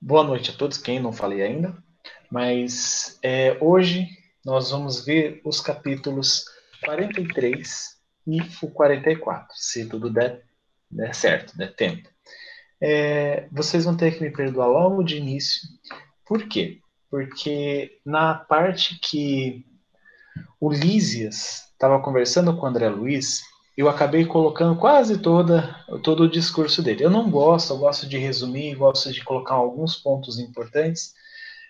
boa noite a todos, quem não falei ainda, mas é, hoje nós vamos ver os capítulos 43 e o 44, se tudo der, der certo, der tempo. É, vocês vão ter que me perdoar logo de início, por quê? Porque na parte que o Lísias estava conversando com o André Luiz, eu acabei colocando quase toda, todo o discurso dele. Eu não gosto, eu gosto de resumir, gosto de colocar alguns pontos importantes,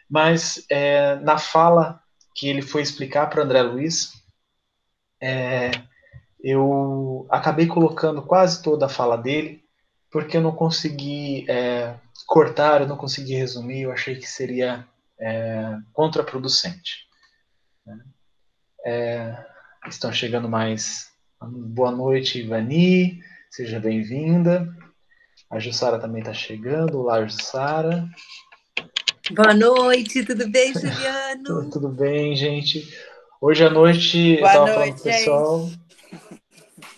mas é, na fala que ele foi explicar para André Luiz, é, eu acabei colocando quase toda a fala dele, porque eu não consegui é, cortar, eu não consegui resumir, eu achei que seria é, contraproducente. Né? É, estão chegando mais Boa noite, Ivani. Seja bem-vinda. A Jussara também está chegando. Olá, Jussara. Boa noite, tudo bem, Juliano? tudo, tudo, bem, gente. Hoje à noite Boa eu estava falando pro pessoal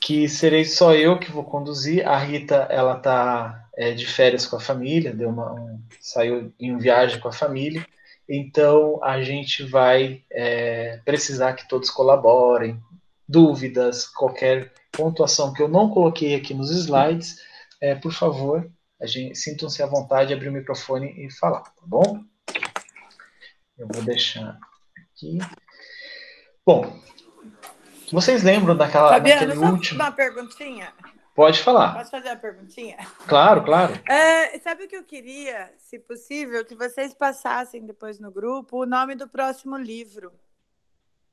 que serei só eu que vou conduzir. A Rita, ela tá é, de férias com a família, deu uma, um, saiu em viagem com a família. Então a gente vai é, precisar que todos colaborem, dúvidas, qualquer pontuação que eu não coloquei aqui nos slides, é, por favor, sintam-se à vontade de abrir o microfone e falar, tá bom? Eu vou deixar aqui. Bom, vocês lembram daquela Fabiana, daquele último... uma perguntinha? Pode falar. Posso fazer uma perguntinha? Claro, claro. É, sabe o que eu queria, se possível, que vocês passassem depois no grupo o nome do próximo livro.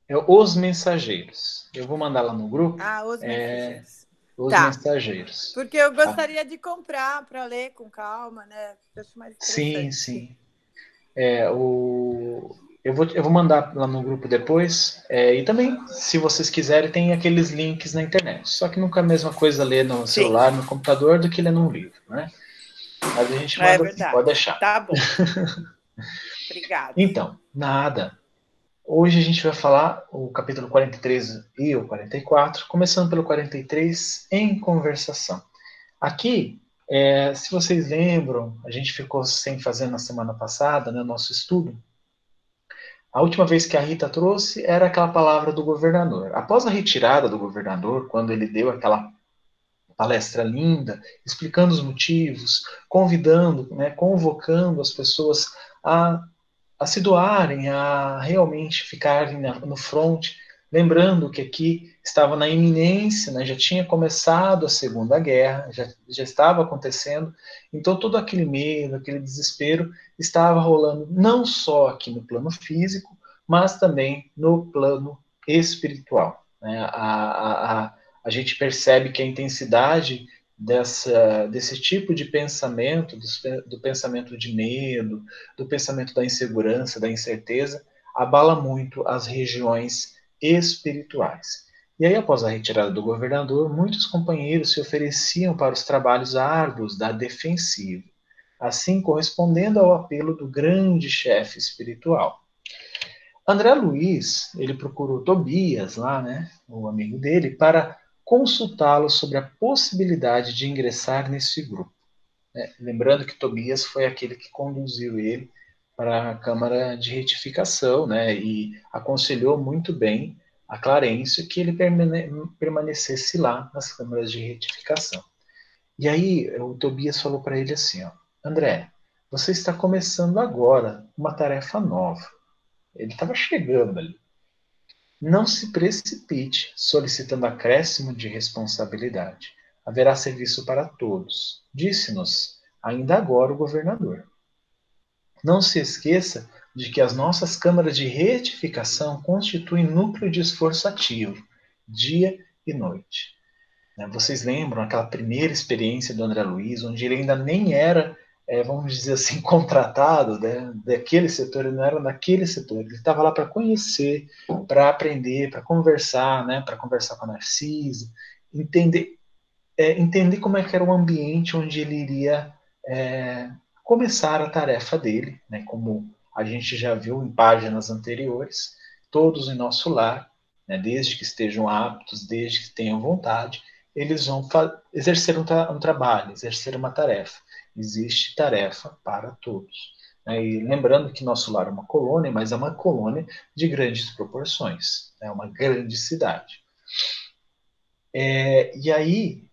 É Os Mensageiros. Eu vou mandar lá no grupo. Ah, Os é, Mensageiros. É, os tá. Mensageiros. Porque eu tá? gostaria tá. de comprar para ler com calma, né? Sim, sim. É, o... eu, vou, eu vou mandar lá no grupo depois. É, e também, se vocês quiserem, tem aqueles links na internet. Só que nunca é a mesma coisa ler no sim. celular, no computador, do que ler num livro, né? Mas a gente é manda, é pode deixar. Tá bom. Obrigada. Então, nada. Hoje a gente vai falar o capítulo 43 e o 44, começando pelo 43, em conversação. Aqui, é, se vocês lembram, a gente ficou sem fazer na semana passada, né, nosso estudo. A última vez que a Rita trouxe era aquela palavra do governador. Após a retirada do governador, quando ele deu aquela palestra linda, explicando os motivos, convidando, né, convocando as pessoas a a se doarem, a realmente ficarem no front, lembrando que aqui estava na iminência, né, já tinha começado a Segunda Guerra, já, já estava acontecendo, então todo aquele medo, aquele desespero estava rolando não só aqui no plano físico, mas também no plano espiritual. Né? A, a, a, a gente percebe que a intensidade dessa, desse tipo de pensamento, do, do, pensamento de medo, do pensamento da insegurança, da incerteza, abala muito as regiões espirituais. E aí, após a retirada do governador, muitos companheiros se ofereciam para os trabalhos árduos da defensiva, assim correspondendo ao apelo do grande chefe espiritual. André Luiz, ele procurou Tobias lá, né, o amigo dele, para consultá-lo sobre a possibilidade de ingressar nesse grupo. Né? Lembrando que Tobias foi aquele que conduziu ele para a Câmara de Retificação né? e aconselhou muito bem a Clarencio que ele permanecesse lá nas câmaras de retificação. E aí o Tobias falou para ele assim, ó, André, você está começando agora uma tarefa nova. Ele estava chegando ali. Não se precipite solicitando acréscimo de responsabilidade. Haverá serviço para todos, disse-nos ainda agora o governador. Não se esqueça de que as nossas câmaras de retificação constituem núcleo de esforço ativo, dia e noite. Vocês lembram aquela primeira experiência do André Luiz, onde ele ainda nem era é, vamos dizer assim, contratado né, daquele setor, ele não era naquele setor, ele estava lá para conhecer, para aprender, para conversar, né, para conversar com a Narcisa, entender, é, entender como é que era o ambiente onde ele iria é, começar a tarefa dele, né, como a gente já viu em páginas anteriores, todos em nosso lar, né, desde que estejam aptos, desde que tenham vontade, eles vão exercer um, tra um trabalho, exercer uma tarefa. Existe tarefa para todos. Né? E lembrando que nosso lar é uma colônia, mas é uma colônia de grandes proporções, é uma grande cidade. É, e aí,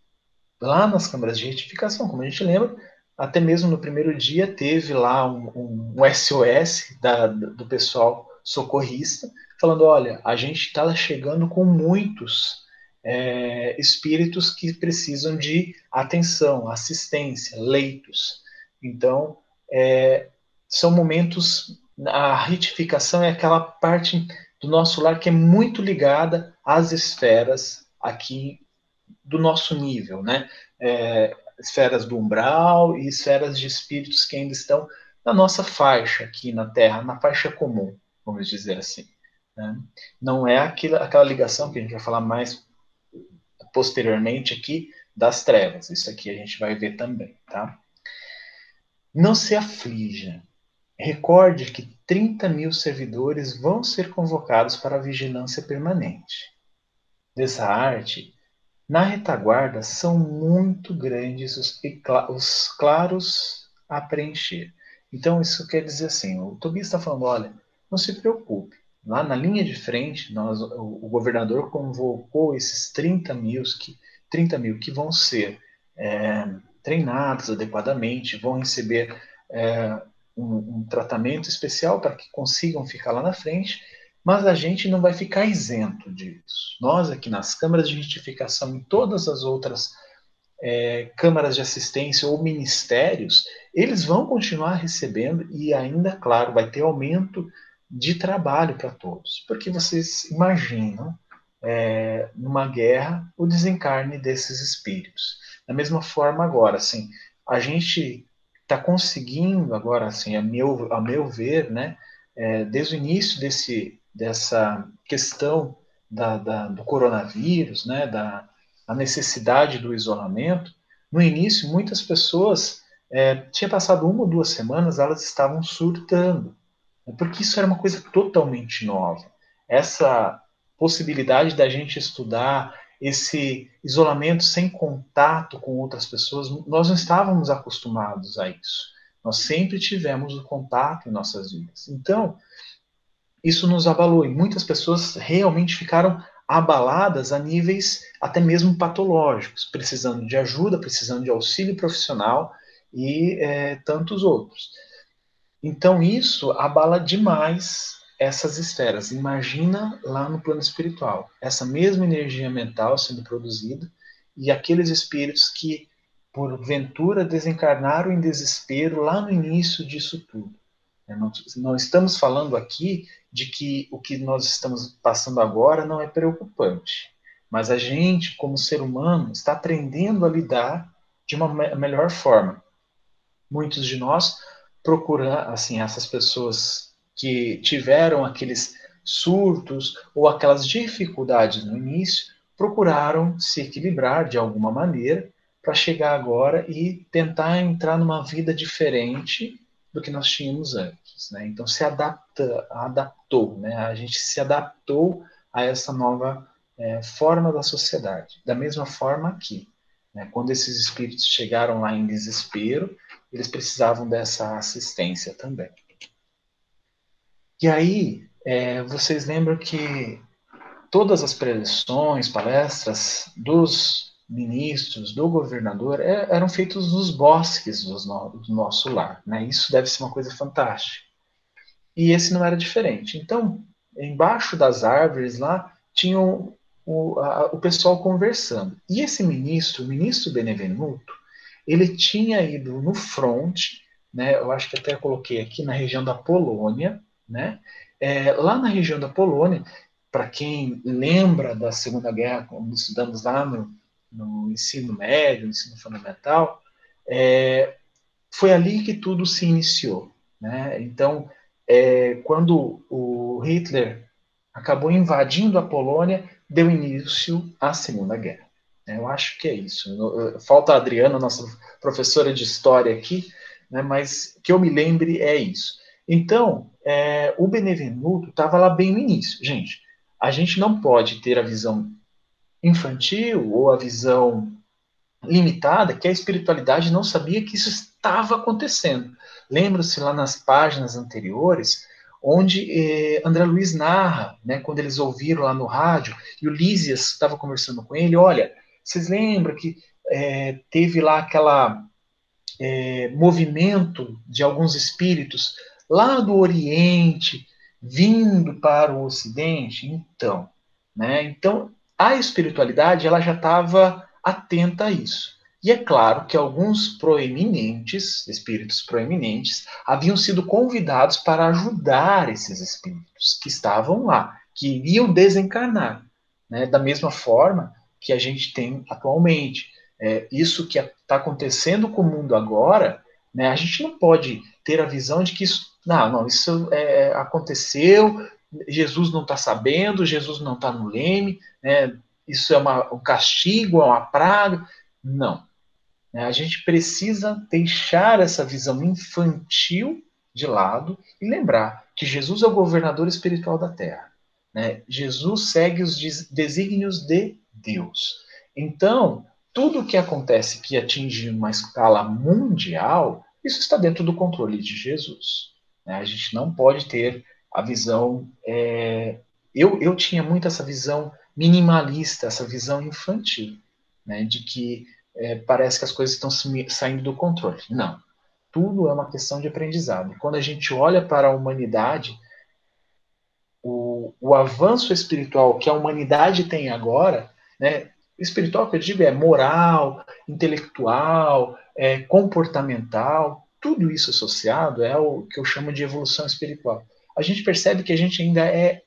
lá nas câmaras de retificação, como a gente lembra, até mesmo no primeiro dia teve lá um, um, um SOS da, do pessoal socorrista, falando: olha, a gente está chegando com muitos é, espíritos que precisam de atenção, assistência, leitos. Então, é, são momentos. A retificação é aquela parte do nosso lar que é muito ligada às esferas aqui do nosso nível, né? É, esferas do umbral e esferas de espíritos que ainda estão na nossa faixa aqui na Terra, na faixa comum, vamos dizer assim. Né? Não é aquela ligação que a gente vai falar mais posteriormente aqui das trevas. Isso aqui a gente vai ver também, tá? Não se aflija. Recorde que 30 mil servidores vão ser convocados para a vigilância permanente. Dessa arte, na retaguarda são muito grandes os, os claros a preencher. Então, isso quer dizer assim: o Tobias está falando, olha, não se preocupe. Lá na linha de frente, nós, o, governador convocou esses 30 mil que, 30 mil que vão ser é, treinados adequadamente, vão receber é, um, um tratamento especial para que consigam ficar lá na frente mas a gente não vai ficar isento disso. Nós aqui nas câmaras de retificação e todas as outras é, câmaras de assistência ou ministérios, eles vão continuar recebendo e ainda, claro, vai ter aumento de trabalho para todos. Porque vocês imaginam, é, numa guerra, o desencarne desses espíritos. Da mesma forma agora, assim, a gente está conseguindo agora, assim, a meu, a meu ver, né, é, desde o início desse, dessa questão da, da, do coronavírus, né, da a necessidade do isolamento, no início muitas pessoas é, tinha passado uma ou duas semanas, elas estavam surtando, porque isso era uma coisa totalmente nova. Essa possibilidade da gente estudar esse isolamento sem contato com outras pessoas, nós não estávamos acostumados a isso. Nós sempre tivemos o contato em nossas vidas. Então, isso nos abalou e muitas pessoas realmente ficaram abaladas a níveis até mesmo patológicos, precisando de ajuda, precisando de auxílio profissional e é, tantos outros. Então isso abala demais essas esferas. Imagina lá no plano espiritual, essa mesma energia mental sendo produzida e aqueles espíritos que porventura desencarnaram em desespero lá no início disso tudo. Não, não estamos falando aqui de que o que nós estamos passando agora não é preocupante, mas a gente, como ser humano, está aprendendo a lidar de uma me melhor forma. Muitos de nós procuram, assim, essas pessoas que tiveram aqueles surtos ou aquelas dificuldades no início, procuraram se equilibrar de alguma maneira para chegar agora e tentar entrar numa vida diferente do que nós tínhamos antes. Né? Então se adapta, adaptou, né? a gente se adaptou a essa nova é, forma da sociedade. Da mesma forma aqui, né? quando esses espíritos chegaram lá em desespero, eles precisavam dessa assistência também. E aí, é, vocês lembram que todas as preleções, palestras dos ministros, do governador, é, eram feitos nos bosques no, do nosso lar. Né? Isso deve ser uma coisa fantástica. E esse não era diferente. Então, embaixo das árvores lá, tinham o, a, o pessoal conversando. E esse ministro, o ministro Benevenuto, ele tinha ido no front, né, eu acho que até coloquei aqui na região da Polônia, né, é, lá na região da Polônia, para quem lembra da Segunda Guerra, como estudamos lá no, no ensino médio, no ensino fundamental, é, foi ali que tudo se iniciou. Né? Então, é, quando o Hitler acabou invadindo a Polônia, deu início à Segunda Guerra. Eu acho que é isso. Falta a Adriana, nossa professora de história aqui, né, mas que eu me lembre é isso. Então, é, o Benevenuto estava lá bem no início. Gente, a gente não pode ter a visão infantil ou a visão limitada que a espiritualidade não sabia que isso estava acontecendo. Lembra-se lá nas páginas anteriores, onde eh, André Luiz narra, né, quando eles ouviram lá no rádio, e o Lísias estava conversando com ele, olha, vocês lembram que é, teve lá aquela é, movimento de alguns espíritos lá do Oriente vindo para o Ocidente? Então, né? Então a espiritualidade ela já estava atenta a isso. E é claro que alguns proeminentes, espíritos proeminentes, haviam sido convidados para ajudar esses espíritos que estavam lá, que iriam desencarnar, né? da mesma forma que a gente tem atualmente. É, isso que está acontecendo com o mundo agora, né, a gente não pode ter a visão de que isso, não, não, isso é, aconteceu, Jesus não está sabendo, Jesus não está no leme, né, isso é uma, um castigo, é uma praga. Não. Né, a gente precisa deixar essa visão infantil de lado e lembrar que Jesus é o governador espiritual da Terra. Né? Jesus segue os desígnios de Deus. Então, tudo o que acontece que atinge uma escala mundial, isso está dentro do controle de Jesus. Né? A gente não pode ter a visão. É... Eu, eu tinha muito essa visão minimalista, essa visão infantil, né? de que é, parece que as coisas estão saindo do controle. Não. Tudo é uma questão de aprendizado. E quando a gente olha para a humanidade, o, o avanço espiritual que a humanidade tem agora né? Espiritual que eu digo é moral, intelectual, é comportamental, tudo isso associado é o que eu chamo de evolução espiritual. A gente percebe que a gente ainda é,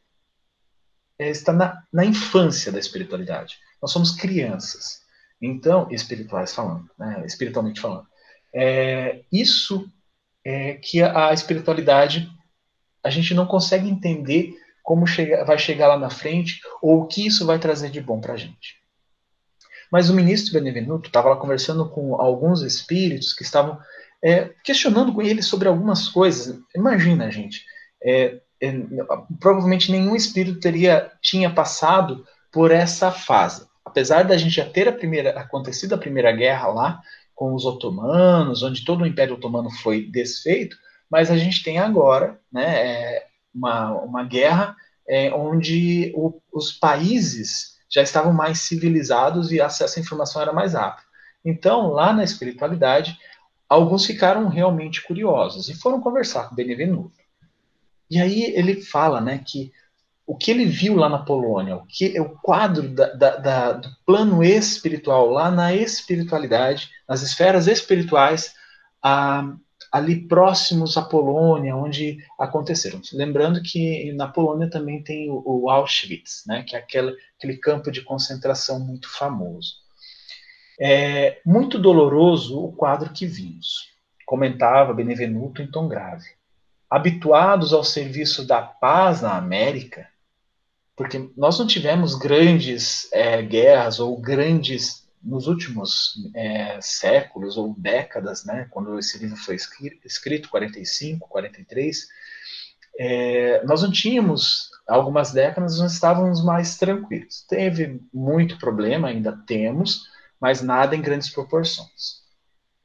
é está na, na infância da espiritualidade. Nós somos crianças. Então, espirituais falando, né, espiritualmente falando. É, isso é que a, a espiritualidade a gente não consegue entender como chega, vai chegar lá na frente ou o que isso vai trazer de bom para a gente. Mas o ministro Benevenuto estava lá conversando com alguns espíritos que estavam é, questionando com ele sobre algumas coisas. Imagina, gente, é, é, provavelmente nenhum espírito teria tinha passado por essa fase. Apesar da gente já ter a primeira, acontecido a primeira guerra lá com os otomanos, onde todo o Império Otomano foi desfeito, mas a gente tem agora, né, é, uma, uma guerra é, onde o, os países já estavam mais civilizados e acesso à informação era mais rápido. Então, lá na espiritualidade, alguns ficaram realmente curiosos e foram conversar com Benevenuto. E aí ele fala né, que o que ele viu lá na Polônia, o que é o quadro da, da, da, do plano espiritual lá na espiritualidade, nas esferas espirituais, a, ali próximos à Polônia, onde aconteceram. Lembrando que na Polônia também tem o, Auschwitz, né, que é aquele, aquele campo de concentração muito famoso. É muito doloroso o quadro que vimos, comentava Benevenuto em tom grave. Habituados ao serviço da paz na América, porque nós não tivemos grandes é, guerras ou grandes nos últimos é, séculos ou décadas, né, quando esse livro foi escrito, 45, 43, é, nós não tínhamos, algumas décadas, nós estávamos mais tranquilos. Teve muito problema, ainda temos, mas nada em grandes proporções.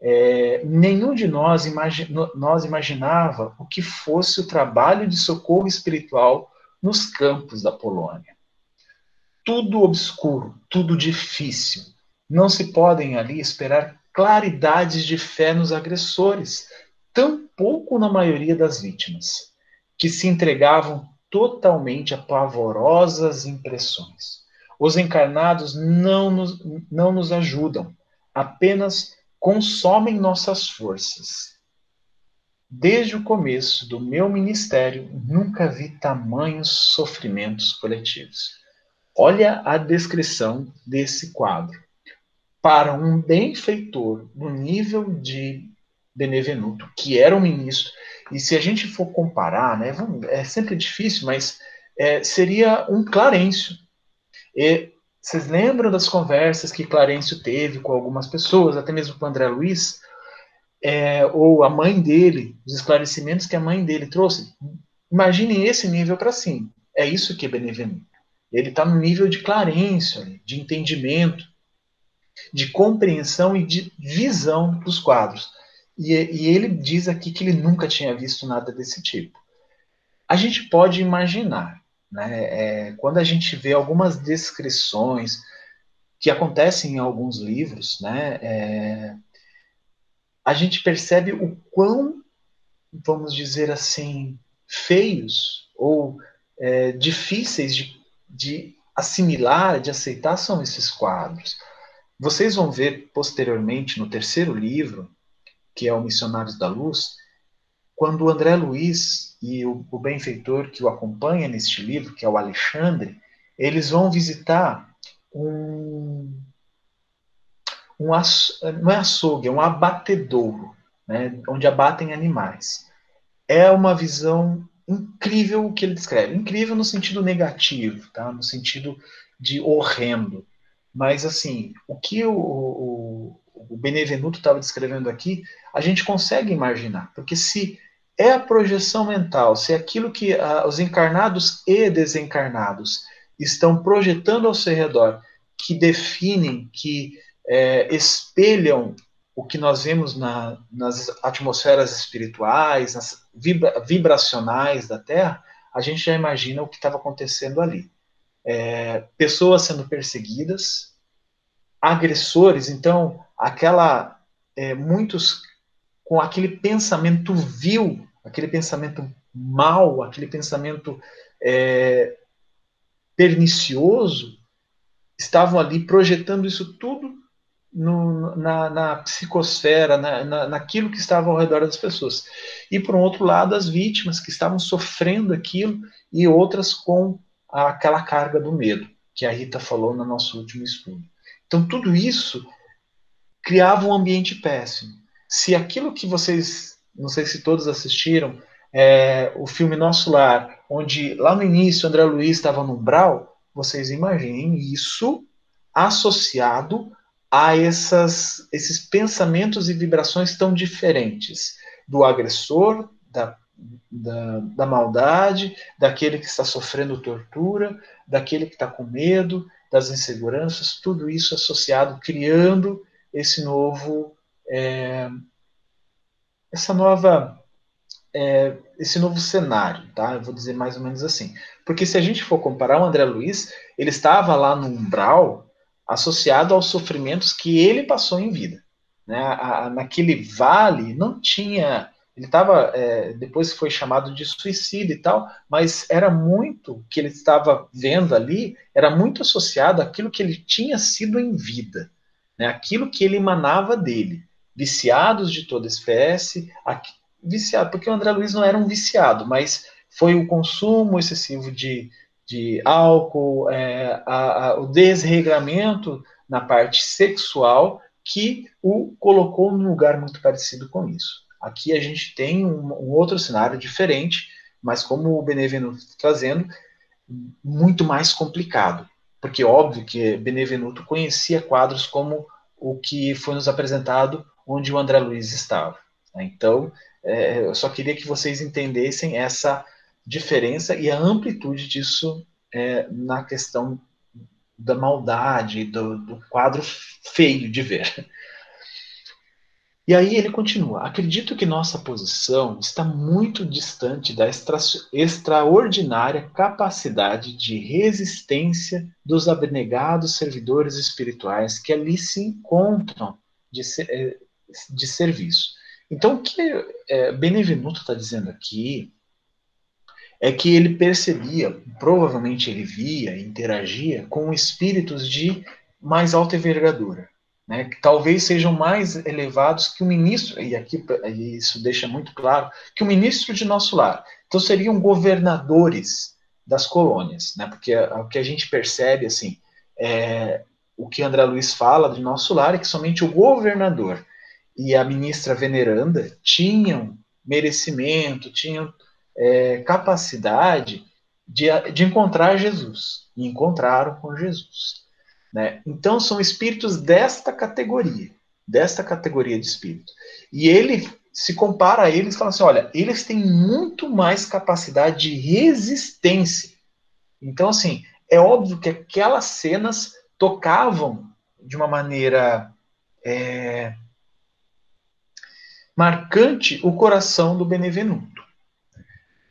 É, nenhum de nós, imagi nós imaginava o que fosse o trabalho de socorro espiritual nos campos da Polônia. Tudo obscuro, tudo difícil, não se podem ali esperar claridades de fé nos agressores, tampouco na maioria das vítimas, que se entregavam totalmente a pavorosas impressões. Os encarnados não nos, não nos ajudam, apenas consomem nossas forças. Desde o começo do meu ministério, nunca vi tamanhos sofrimentos coletivos. Olha a descrição desse quadro para um benfeitor no nível de Benevenuto, que era um ministro, e se a gente for comparar, né, é sempre difícil, mas é, seria um Clarencio. E, vocês lembram das conversas que Clarencio teve com algumas pessoas, até mesmo com André Luiz, é, ou a mãe dele, os esclarecimentos que a mãe dele trouxe? Imaginem esse nível para cima. É isso que é Benevenuto. Ele está no nível de Clarencio, de entendimento de compreensão e de visão dos quadros. E, e ele diz aqui que ele nunca tinha visto nada desse tipo. A gente pode imaginar, né? É, quando a gente vê algumas descrições que acontecem em alguns livros, né? É, a gente percebe o quão, vamos dizer assim, feios ou é, difíceis de, de assimilar, de aceitar são esses quadros. Vocês vão ver posteriormente no terceiro livro, que é o Missionários da Luz, quando o André Luiz e o, o benfeitor que o acompanha neste livro, que é o Alexandre, eles vão visitar um, um aço, não é açougue, é um abatedouro, né, onde abatem animais. É uma visão incrível o que ele descreve. Incrível no sentido negativo, tá? no sentido de horrendo. Mas, assim, o que o, o, o Benevenuto estava descrevendo aqui, a gente consegue imaginar. Porque se é a projeção mental, se é aquilo que os encarnados e desencarnados estão projetando ao seu redor, que definem, que é, espelham o que nós vemos na, nas atmosferas espirituais, nas vibra, vibracionais da Terra, a gente já imagina o que estava acontecendo ali. É, pessoas sendo perseguidas, agressores, então, aquela. É, muitos com aquele pensamento vil, aquele pensamento mal, aquele pensamento é, pernicioso, estavam ali projetando isso tudo no, na, na, psicosfera, na, na, naquilo que estava ao redor das pessoas. E, por um outro lado, as vítimas que estavam sofrendo aquilo e outras com aquela carga do medo, que a Rita falou no nosso último estudo. Então, tudo isso criava um ambiente péssimo. Se aquilo que vocês, não sei se todos assistiram, é, o filme Nosso Lar, onde lá no início André Luiz estava no umbral, vocês imaginem isso associado a essas, esses pensamentos e vibrações tão diferentes do agressor, da, da, da maldade, daquele que está sofrendo tortura, daquele que está com medo, das inseguranças, tudo isso associado, criando esse novo, é, essa nova, é, esse novo cenário, tá? Eu vou dizer mais ou menos assim, porque se a gente for comparar o André Luiz, ele estava lá no umbral associado aos sofrimentos que ele passou em vida. Né? A, a, naquele vale não tinha. Ele estava. É, depois foi chamado de suicídio e tal, mas era muito que ele estava vendo ali, era muito associado àquilo que ele tinha sido em vida, né? aquilo que ele emanava dele. Viciados de toda espécie, aqui, viciado, porque o André Luiz não era um viciado, mas foi o consumo excessivo de, de álcool, é, a, a, o desregramento na parte sexual que o colocou num lugar muito parecido com isso. Aqui a gente tem um, um outro cenário diferente, mas como o Benevenuto está trazendo, muito mais complicado. Porque óbvio que Benevenuto conhecia quadros como o que foi nos apresentado onde o André Luiz estava. Então, é, eu só queria que vocês entendessem essa diferença e a amplitude disso é, na questão da maldade, do, do quadro feio de ver. E aí ele continua: acredito que nossa posição está muito distante da extra, extraordinária capacidade de resistência dos abnegados servidores espirituais que ali se encontram de, é, de serviço. Então, o que é, Benevenuto está dizendo aqui é que ele percebia, provavelmente ele via, interagia com espíritos de mais alta envergadura, né, que talvez sejam mais elevados que o ministro, e aqui isso deixa muito claro, que o ministro de nosso lar. Então seriam governadores das colônias, né, porque o que a gente percebe, assim, é, o que André Luiz fala de nosso lar é que somente o governador e a ministra veneranda tinham merecimento, tinham é, capacidade de, de encontrar Jesus. E encontraram com Jesus. Né? Então, são espíritos desta categoria, desta categoria de espírito. E ele se compara a eles e fala assim: olha, eles têm muito mais capacidade de resistência. Então, assim, é óbvio que aquelas cenas tocavam de uma maneira é, marcante o coração do Benevenuto.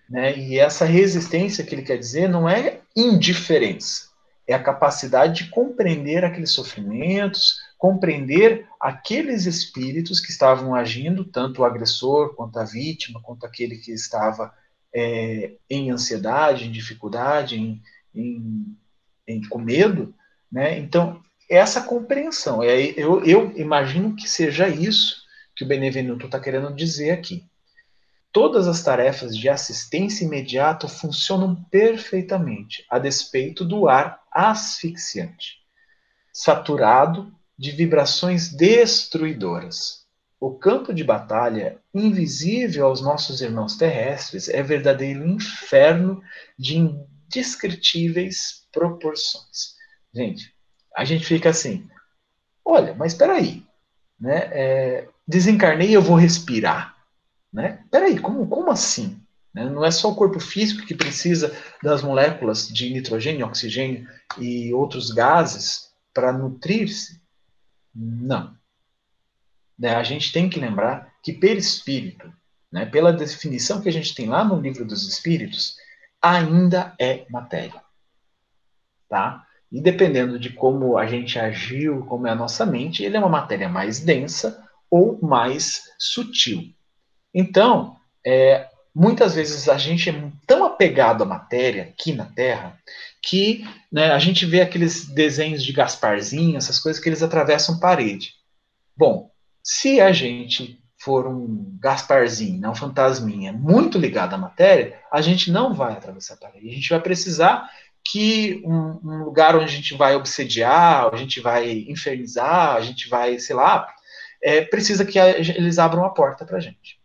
Né? E essa resistência que ele quer dizer não é indiferença, é a capacidade de compreender aqueles sofrimentos, compreender aqueles espíritos que estavam agindo, tanto o agressor quanto a vítima, quanto aquele que estava é, em ansiedade, em dificuldade, em, em, em, com medo. Né? Então, essa compreensão, é, eu, eu imagino que seja isso que o Benevenuto está querendo dizer aqui. Todas as tarefas de assistência imediata funcionam perfeitamente, a despeito do ar asfixiante, saturado de vibrações destruidoras. O campo de batalha, invisível aos nossos irmãos terrestres, é verdadeiro inferno de indescritíveis proporções. Gente, a gente fica assim: olha, mas espera aí, né? É, desencarnei eu vou respirar. Né? Peraí, como, como assim? Né? Não é só o corpo físico que precisa das moléculas de nitrogênio, oxigênio e outros gases para nutrir-se? Não. Né? A gente tem que lembrar que perispírito, né, pela definição que a gente tem lá no livro dos espíritos, ainda é matéria. Tá? E dependendo de como a gente agiu, como é a nossa mente, ele é uma matéria mais densa ou mais sutil. Então, é, muitas vezes a gente é tão apegado à matéria aqui na Terra que né, a gente vê aqueles desenhos de Gasparzinho, essas coisas que eles atravessam parede. Bom, se a gente for um Gasparzinho, não um fantasminha, muito ligado à matéria, a gente não vai atravessar a parede. A gente vai precisar que um, um lugar onde a gente vai obsediar, a gente vai infernizar, a gente vai, sei lá, é, precisa que a, eles abram a porta para a gente.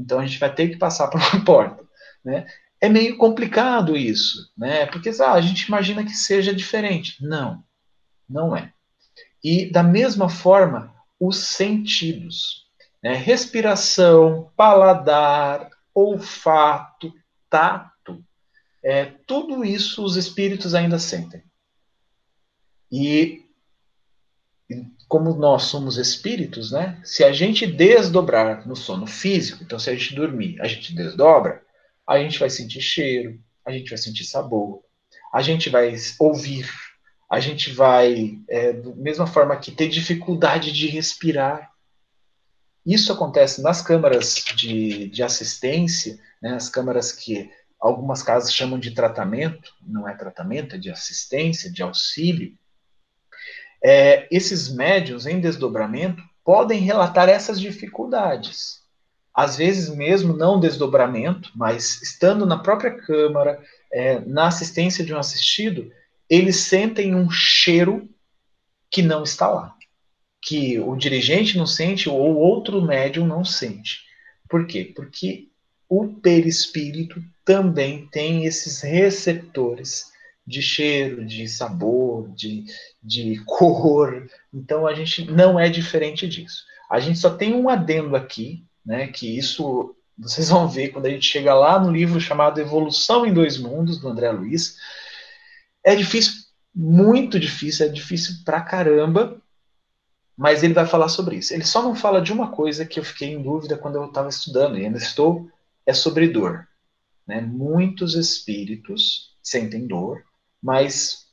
Então a gente vai ter que passar por uma porta. Né? É meio complicado isso, né? porque ah, a gente imagina que seja diferente. Não, não é. E da mesma forma, os sentidos. Né? Respiração, paladar, olfato, tato. É, tudo isso os espíritos ainda sentem. E como nós somos espíritos, né? Se a gente desdobrar no sono físico, então se a gente dormir, a gente desdobra, a gente vai sentir cheiro, a gente vai sentir sabor, a gente vai ouvir, a gente vai, é, da mesma forma que ter dificuldade de respirar. Isso acontece nas câmaras de, de assistência, né, as câmaras que algumas casas chamam de tratamento, não é tratamento, é de assistência, de auxílio, é, esses médios em desdobramento podem relatar essas dificuldades. Às vezes, mesmo não desdobramento, mas estando na própria câmara, é, na assistência de um assistido, eles sentem um cheiro que não está lá. Que o dirigente não sente ou outro médium não sente. Por quê? Porque o perispírito também tem esses receptores de cheiro, de sabor, de, de cor. Então a gente não é diferente disso. A gente só tem um adendo aqui, né, que isso vocês vão ver quando a gente chega lá no livro chamado Evolução em Dois Mundos, do André Luiz. É difícil, muito difícil, é difícil pra caramba, mas ele vai falar sobre isso. Ele só não fala de uma coisa que eu fiquei em dúvida quando eu estava estudando, e ainda estou, é sobre dor. Né? Muitos espíritos sentem dor, mas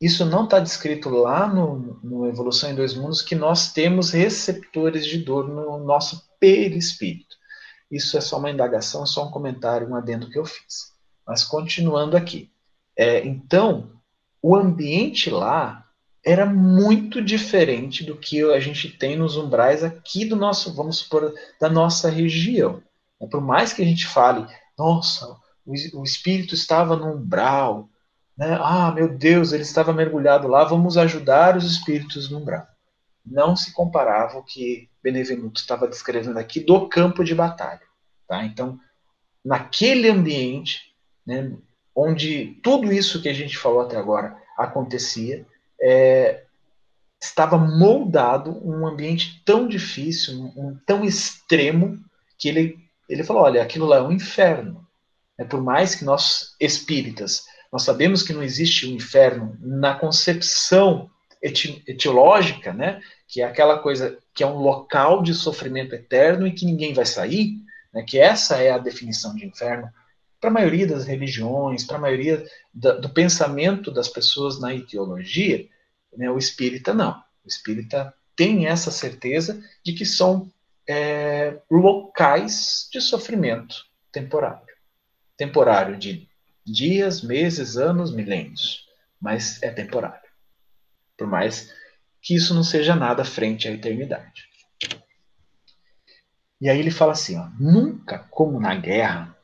isso não está descrito lá no, no, Evolução em Dois Mundos, que nós temos receptores de dor no nosso perispírito. Isso é só uma indagação, só um comentário, um adendo que eu fiz. Mas continuando aqui. É, então, o ambiente lá era muito diferente do que a gente tem nos umbrais aqui do nosso, vamos supor, da nossa região. Por mais que a gente fale, nossa, o espírito estava no umbral, né? Ah, meu Deus, ele estava mergulhado lá, vamos ajudar os espíritos no umbral. Não se comparava o que Benevenuto estava descrevendo aqui do campo de batalha. Tá? Então, naquele ambiente, né, onde tudo isso que a gente falou até agora acontecia, é, estava moldado um ambiente tão difícil, um, um, tão extremo, que ele, ele falou: olha, aquilo lá é um inferno. É, por mais que nós espíritas nós sabemos que não existe o um inferno na concepção eti etiológica, né? Que é aquela coisa que é um local de sofrimento eterno e que ninguém vai sair, né? Que essa é a definição de inferno para a maioria das religiões, para a maioria da, do pensamento das pessoas na etiologia, né? O espírita não. O espírita tem essa certeza de que são é, locais de sofrimento temporário. Temporário de dias, meses, anos, milênios, mas é temporário. Por mais que isso não seja nada frente à eternidade. E aí ele fala assim: ó, nunca, como na guerra,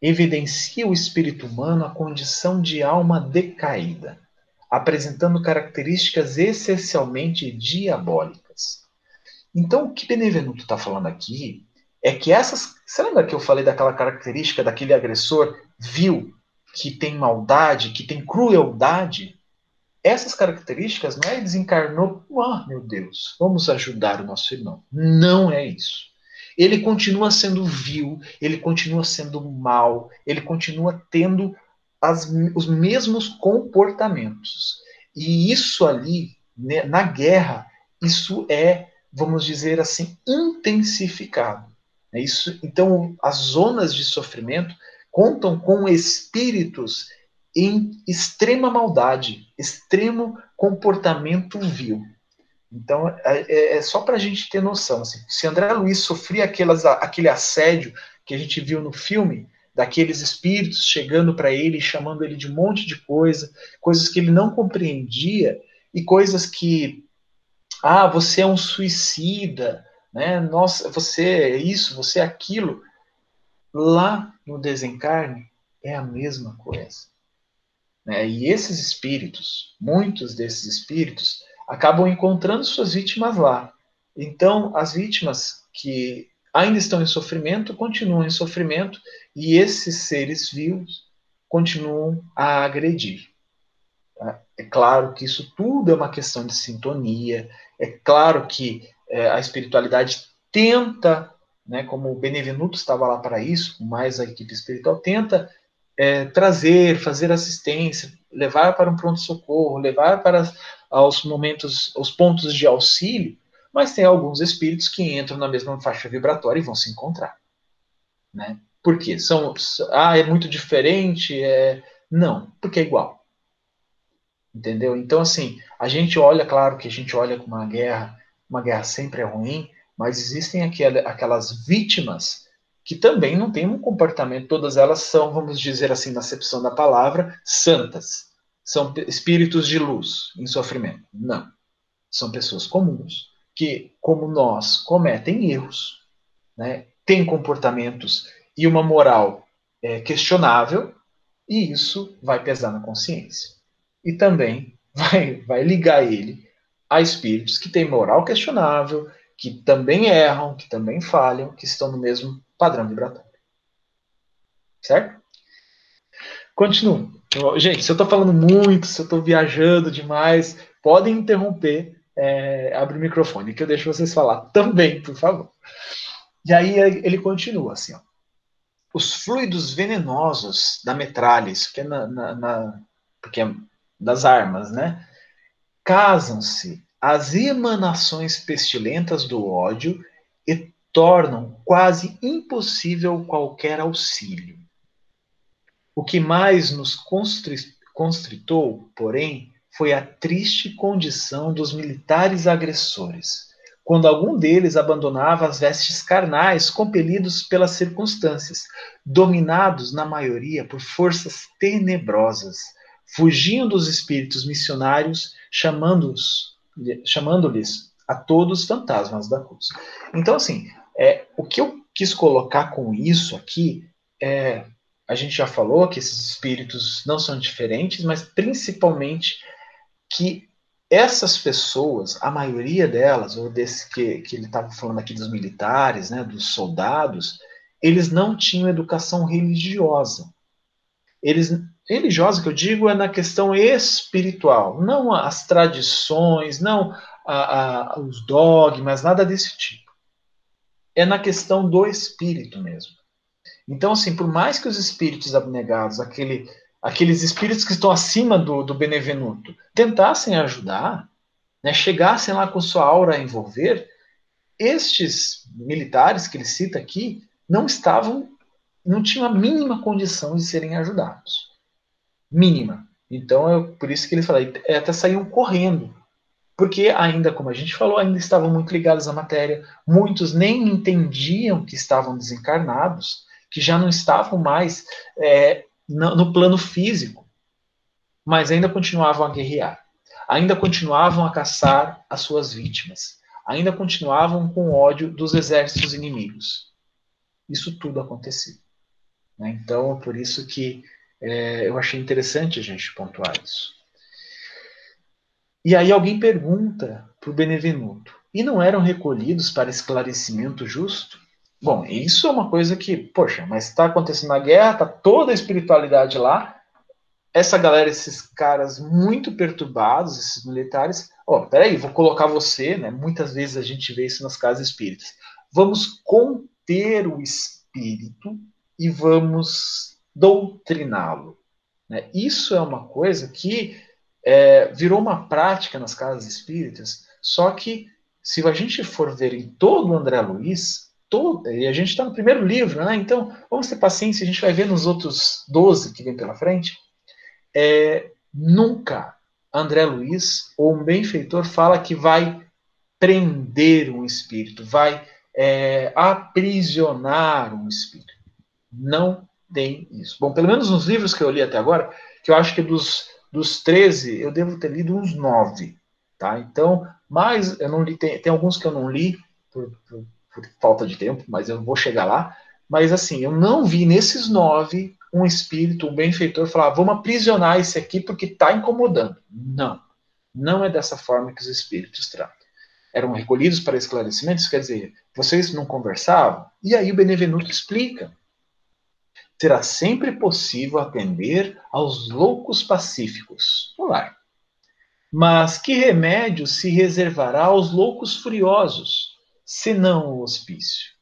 evidencia o espírito humano a condição de alma decaída, apresentando características essencialmente diabólicas. Então, o que Benevenuto está falando aqui é que essas. Você lembra que eu falei daquela característica daquele agressor vil, que tem maldade, que tem crueldade? Essas características não é desencarnou, ah, meu Deus, vamos ajudar o nosso irmão. Não é isso. Ele continua sendo vil, ele continua sendo mal, ele continua tendo as, os mesmos comportamentos. E isso ali, né, na guerra, isso é vamos dizer assim, intensificado. É isso, então, as zonas de sofrimento contam com espíritos em extrema maldade, extremo comportamento vil. Então, é, é, é só para a gente ter noção. Assim, se André Luiz sofria aquelas, aquele assédio que a gente viu no filme, daqueles espíritos chegando para ele, chamando ele de um monte de coisa, coisas que ele não compreendia e coisas que ah, você é um suicida, né? Nossa, você é isso, você é aquilo. Lá no desencarne é a mesma coisa. Né? E esses espíritos, muitos desses espíritos, acabam encontrando suas vítimas lá. Então, as vítimas que ainda estão em sofrimento continuam em sofrimento e esses seres vivos continuam a agredir. Tá? É claro que isso tudo é uma questão de sintonia, é claro que é, a espiritualidade tenta, né, como o Benevenuto estava lá para isso, mais a equipe espiritual, tenta é, trazer, fazer assistência, levar para um pronto-socorro, levar para os momentos, os pontos de auxílio, mas tem alguns espíritos que entram na mesma faixa vibratória e vão se encontrar. Né? Por quê? São, ah, é muito diferente? É... Não, porque é igual. Entendeu? Então, assim, a gente olha, claro que a gente olha com uma guerra, uma guerra sempre é ruim, mas existem aquelas vítimas que também não têm um comportamento, todas elas são, vamos dizer assim, na acepção da palavra, santas. São espíritos de luz em sofrimento. Não. São pessoas comuns que, como nós, cometem erros, né? têm comportamentos e uma moral é, questionável, e isso vai pesar na consciência e também vai, vai ligar ele a espíritos que têm moral questionável, que também erram, que também falham, que estão no mesmo padrão vibratório. Certo? Continuo. Gente, se eu estou falando muito, se eu estou viajando demais, podem interromper, é, abre o microfone, que eu deixo vocês falar também, por favor. E aí ele continua assim, ó. Os fluidos venenosos da metralha, isso que é na, na, na porque é das armas, né? Casam-se as emanações pestilentas do ódio e tornam quase impossível qualquer auxílio. O que mais nos constritou, porém, foi a triste condição dos militares agressores, quando algum deles abandonava as vestes carnais, compelidos pelas circunstâncias, dominados na maioria por forças tenebrosas, fugiam dos espíritos missionários, chamando-os, chamando-lhes a todos fantasmas da cruz. Então, assim, é, o que eu quis colocar com isso aqui é, a gente já falou que esses espíritos não são diferentes, mas principalmente que essas pessoas, a maioria delas, ou desse que, que ele estava falando aqui dos militares, né, dos soldados, eles não tinham educação religiosa. Eles religiosa que eu digo é na questão espiritual, não as tradições, não a, a, os dogmas, nada desse tipo. É na questão do espírito mesmo. Então, assim, por mais que os espíritos abnegados, aquele, aqueles espíritos que estão acima do, do benevenuto, tentassem ajudar, né, chegassem lá com sua aura a envolver, estes militares que ele cita aqui não estavam, não tinham a mínima condição de serem ajudados. Mínima. Então, é por isso que ele fala, é, até saíam correndo. Porque ainda, como a gente falou, ainda estavam muito ligados à matéria. Muitos nem entendiam que estavam desencarnados, que já não estavam mais é, no, no plano físico, mas ainda continuavam a guerrear. Ainda continuavam a caçar as suas vítimas. Ainda continuavam com ódio dos exércitos inimigos. Isso tudo acontecia. Né? Então, por isso que é, eu achei interessante a gente pontuar isso. E aí alguém pergunta para o Benevenuto: e não eram recolhidos para esclarecimento justo? Bom, isso é uma coisa que, poxa, mas está acontecendo a guerra, está toda a espiritualidade lá, essa galera, esses caras muito perturbados, esses militares, ó, oh, peraí, vou colocar você, né? Muitas vezes a gente vê isso nas casas espíritas. Vamos conter o espírito e vamos doutriná-lo. Né? Isso é uma coisa que é, virou uma prática nas casas espíritas, só que se a gente for ver em todo o André Luiz, todo, e a gente está no primeiro livro, né? então vamos ter paciência, a gente vai ver nos outros 12 que vem pela frente, é, nunca André Luiz ou um benfeitor fala que vai prender um espírito, vai é, aprisionar um espírito. Não tem isso. Bom, pelo menos nos livros que eu li até agora, que eu acho que dos, dos 13, eu devo ter lido uns 9. Tá? Então, mas eu não li, tem, tem alguns que eu não li por, por, por, falta de tempo, mas eu vou chegar lá. Mas assim, eu não vi nesses nove um espírito, um benfeitor falar, vamos aprisionar esse aqui porque está incomodando. Não. Não é dessa forma que os espíritos tratam. Eram recolhidos para esclarecimentos, quer dizer, vocês não conversavam? E aí o Benevenuto explica será sempre possível atender aos loucos pacíficos no lar. Mas que remédio se reservará aos loucos furiosos, senão o hospício?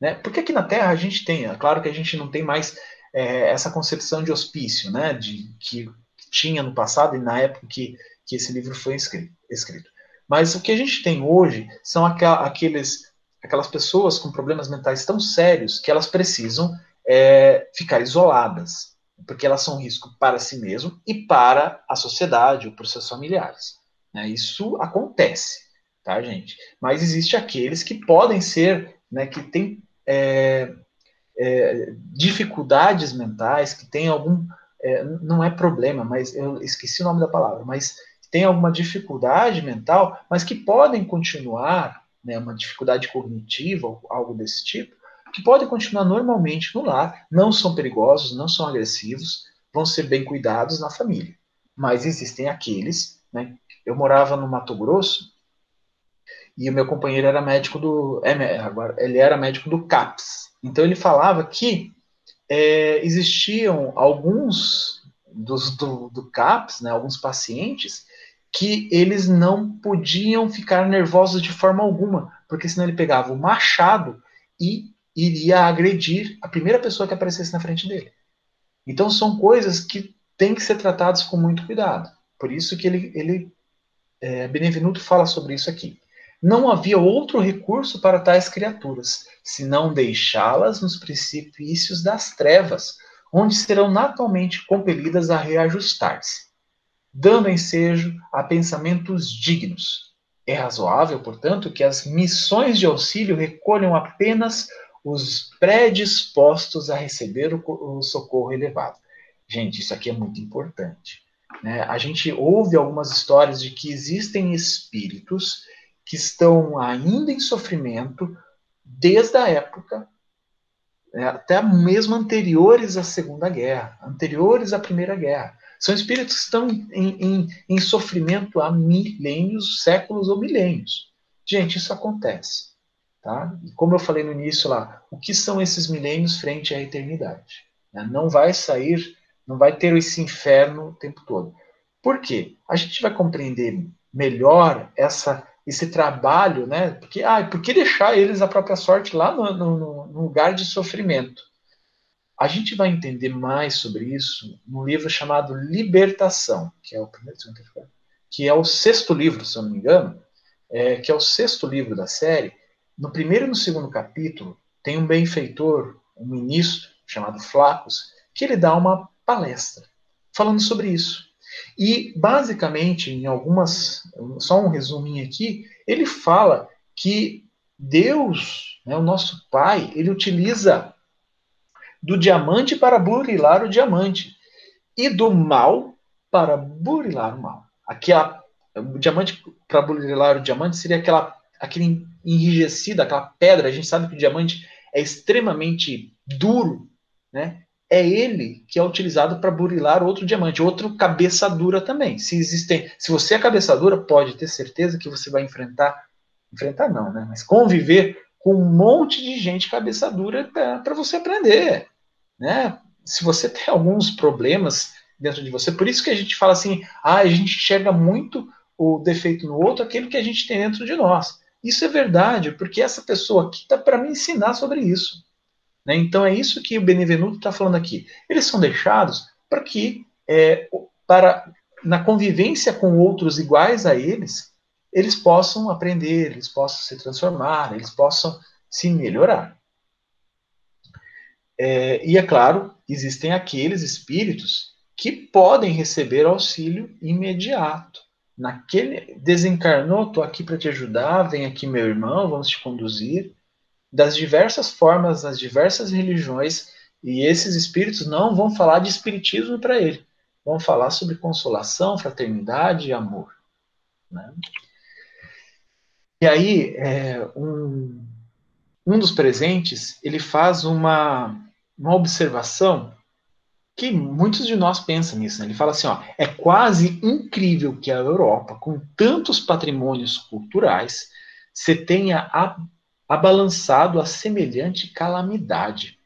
Né? Porque aqui na Terra a gente tem, é claro que a gente não tem mais é, essa concepção de hospício, né, de, que tinha no passado e na época que, que esse livro foi escrito, escrito. Mas o que a gente tem hoje são aqueles, aquelas pessoas com problemas mentais tão sérios que elas precisam é, ficar isoladas, porque elas são um risco para si mesmo e para a sociedade ou para os seus familiares. Né? Isso acontece, tá, gente? Mas existe aqueles que podem ser, né, que têm é, é, dificuldades mentais, que têm algum, é, não é problema, mas eu esqueci o nome da palavra, mas tem alguma dificuldade mental, mas que podem continuar, né, uma dificuldade cognitiva ou algo desse tipo, que podem continuar normalmente no lar, não são perigosos, não são agressivos, vão ser bem cuidados na família. Mas existem aqueles, né? Eu morava no Mato Grosso e o meu companheiro era médico do, é, agora ele era médico do CAPS. Então ele falava que é, existiam alguns dos, do, do CAPS, né, alguns pacientes que eles não podiam ficar nervosos de forma alguma, porque senão ele pegava o machado e iria agredir a primeira pessoa que aparecesse na frente dele. Então são coisas que têm que ser tratadas com muito cuidado. Por isso que ele, ele é, fala sobre isso aqui. Não havia outro recurso para tais criaturas, senão deixá-las nos precipícios das trevas, onde serão naturalmente compelidas a reajustar-se, dando ensejo a pensamentos dignos. É razoável, portanto, que as missões de auxílio recolham apenas os predispostos a receber o, o socorro elevado. Gente, isso aqui é muito importante. Né? A gente ouve algumas histórias de que existem espíritos que estão ainda em sofrimento desde a época, né, até mesmo anteriores à Segunda Guerra, anteriores à Primeira Guerra. São espíritos que estão em, em, em sofrimento há milênios, séculos ou milênios. Gente, isso acontece. Tá? E como eu falei no início lá, o que são esses milênios frente à eternidade? Né? Não vai sair, não vai ter esse inferno o tempo todo. Por quê? A gente vai compreender melhor essa, esse trabalho, né? Porque, ah, por que deixar eles a própria sorte lá no, no, no lugar de sofrimento? A gente vai entender mais sobre isso num livro chamado Libertação, que é o primeiro, que é o sexto livro, se eu não me engano, é, que é o sexto livro da série, no primeiro e no segundo capítulo, tem um benfeitor, um ministro chamado Flacos, que ele dá uma palestra falando sobre isso. E, basicamente, em algumas, só um resuminho aqui, ele fala que Deus, né, o nosso Pai, ele utiliza do diamante para burilar o diamante e do mal para burilar o mal. Aquela, o diamante para burilar o diamante seria aquela, aquele enrijecido, aquela pedra. A gente sabe que o diamante é extremamente duro, né? É ele que é utilizado para burilar outro diamante, outro cabeça dura também. Se existem, se você é cabeça dura, pode ter certeza que você vai enfrentar, enfrentar não, né? Mas conviver com um monte de gente cabeça dura para você aprender, né? Se você tem alguns problemas dentro de você, por isso que a gente fala assim, ah, a gente enxerga muito o defeito no outro, aquele que a gente tem dentro de nós. Isso é verdade, porque essa pessoa aqui está para me ensinar sobre isso. Né? Então é isso que o Benevenuto está falando aqui. Eles são deixados para que, é, para na convivência com outros iguais a eles, eles possam aprender, eles possam se transformar, eles possam se melhorar. É, e é claro, existem aqueles espíritos que podem receber auxílio imediato naquele desencarnou, estou aqui para te ajudar, vem aqui meu irmão, vamos te conduzir das diversas formas, das diversas religiões, e esses espíritos não vão falar de espiritismo para ele, vão falar sobre consolação, fraternidade e amor. Né? E aí, é, um, um dos presentes, ele faz uma, uma observação que muitos de nós pensam nisso. Né? Ele fala assim: ó, é quase incrível que a Europa, com tantos patrimônios culturais, se tenha abalançado a semelhante calamidade.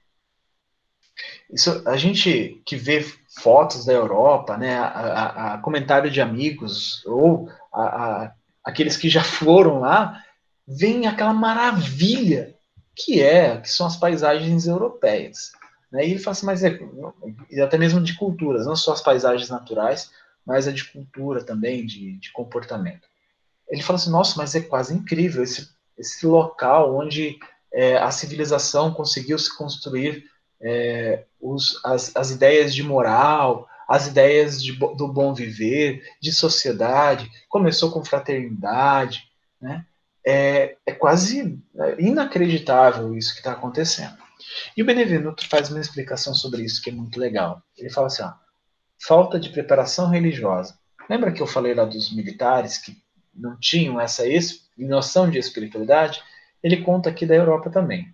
Isso, a gente que vê fotos da Europa, né, a, a, a comentário de amigos ou a, aqueles que já foram lá, vem aquela maravilha que é, que são as paisagens europeias. Né? E ele fala assim, mas é, até mesmo de culturas, não só as paisagens naturais, mas a de cultura também, de, de comportamento. Ele fala assim, nossa, mas é quase incrível esse, esse local onde é, a civilização conseguiu se construir é, os, as, as ideias de moral, as ideias de, do bom viver, de sociedade, começou com fraternidade, né? É, é quase é, inacreditável isso que está acontecendo. E o Benevenuto faz uma explicação sobre isso que é muito legal. Ele fala assim: ó, falta de preparação religiosa. Lembra que eu falei lá dos militares que não tinham essa noção de espiritualidade? Ele conta aqui da Europa também.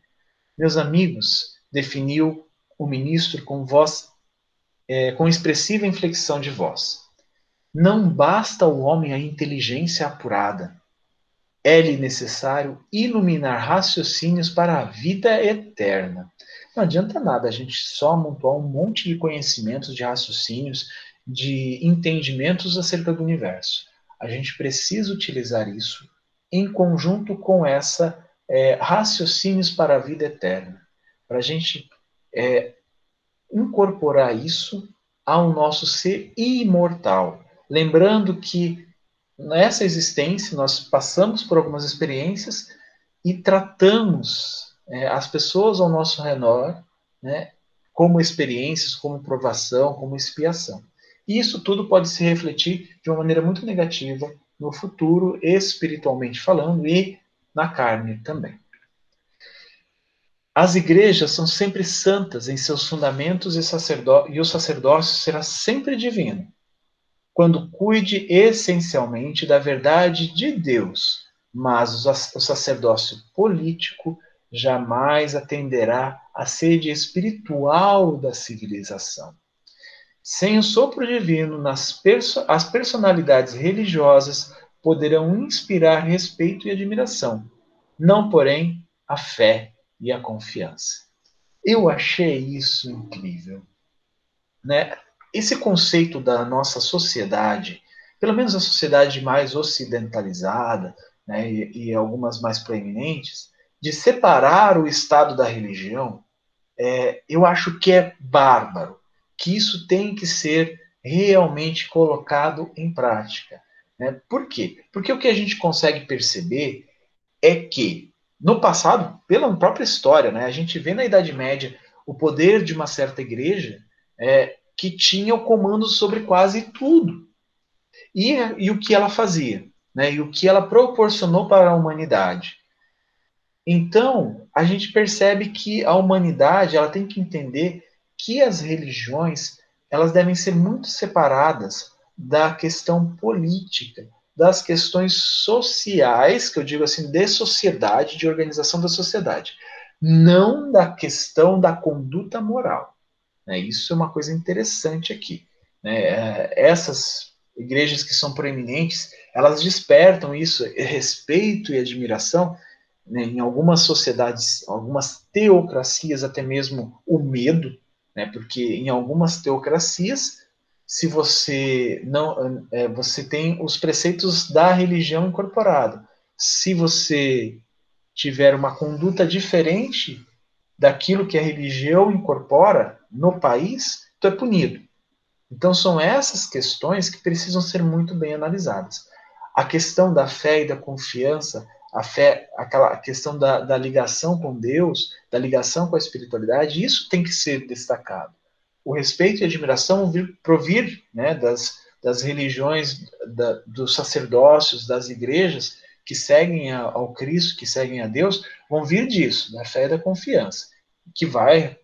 Meus amigos, definiu o ministro com voz, é, com expressiva inflexão de voz. Não basta ao homem a inteligência apurada. É-lhe necessário iluminar raciocínios para a vida eterna. Não adianta nada a gente só amontoar um monte de conhecimentos, de raciocínios, de entendimentos acerca do universo. A gente precisa utilizar isso em conjunto com essa é, raciocínios para a vida eterna, para a gente é, incorporar isso ao nosso ser imortal. Lembrando que nessa existência nós passamos por algumas experiências e tratamos é, as pessoas ao nosso redor, né, como experiências, como provação, como expiação. E isso tudo pode se refletir de uma maneira muito negativa no futuro, espiritualmente falando, e na carne também. As igrejas são sempre santas em seus fundamentos e, sacerdó e o sacerdócio será sempre divino, quando cuide essencialmente da verdade de Deus, mas o sacerdócio político jamais atenderá à sede espiritual da civilização. Sem o sopro divino, perso as personalidades religiosas poderão inspirar respeito e admiração, não, porém, a fé e a confiança. Eu achei isso incrível. Né? Esse conceito da nossa sociedade, pelo menos a sociedade mais ocidentalizada, né, e, e algumas mais proeminentes, de separar o Estado da religião, é, eu acho que é bárbaro, que isso tem que ser realmente colocado em prática. Né? Por quê? Porque o que a gente consegue perceber é que, no passado, pela própria história, né, a gente vê na Idade Média o poder de uma certa igreja é, que tinha o comando sobre quase tudo. E, e o que ela fazia? Né, e o que ela proporcionou para a humanidade. Então, a gente percebe que a humanidade ela tem que entender que as religiões elas devem ser muito separadas da questão política, das questões sociais, que eu digo assim, de sociedade, de organização da sociedade, não da questão da conduta moral. Né? Isso é uma coisa interessante aqui. Né? É, essas igrejas que são proeminentes, elas despertam isso, respeito e admiração, né? em algumas sociedades, algumas teocracias, até mesmo o medo, né? porque em algumas teocracias se você não é, você tem os preceitos da religião incorporado. Se você tiver uma conduta diferente daquilo que a religião incorpora no país, tu é punido. Então são essas questões que precisam ser muito bem analisadas. A questão da fé e da confiança, a fé, aquela questão da, da ligação com Deus, da ligação com a espiritualidade, isso tem que ser destacado o respeito e admiração vir, provir né, das, das religiões, da, dos sacerdócios, das igrejas que seguem a, ao Cristo, que seguem a Deus, vão vir disso, da fé e da confiança, que vai,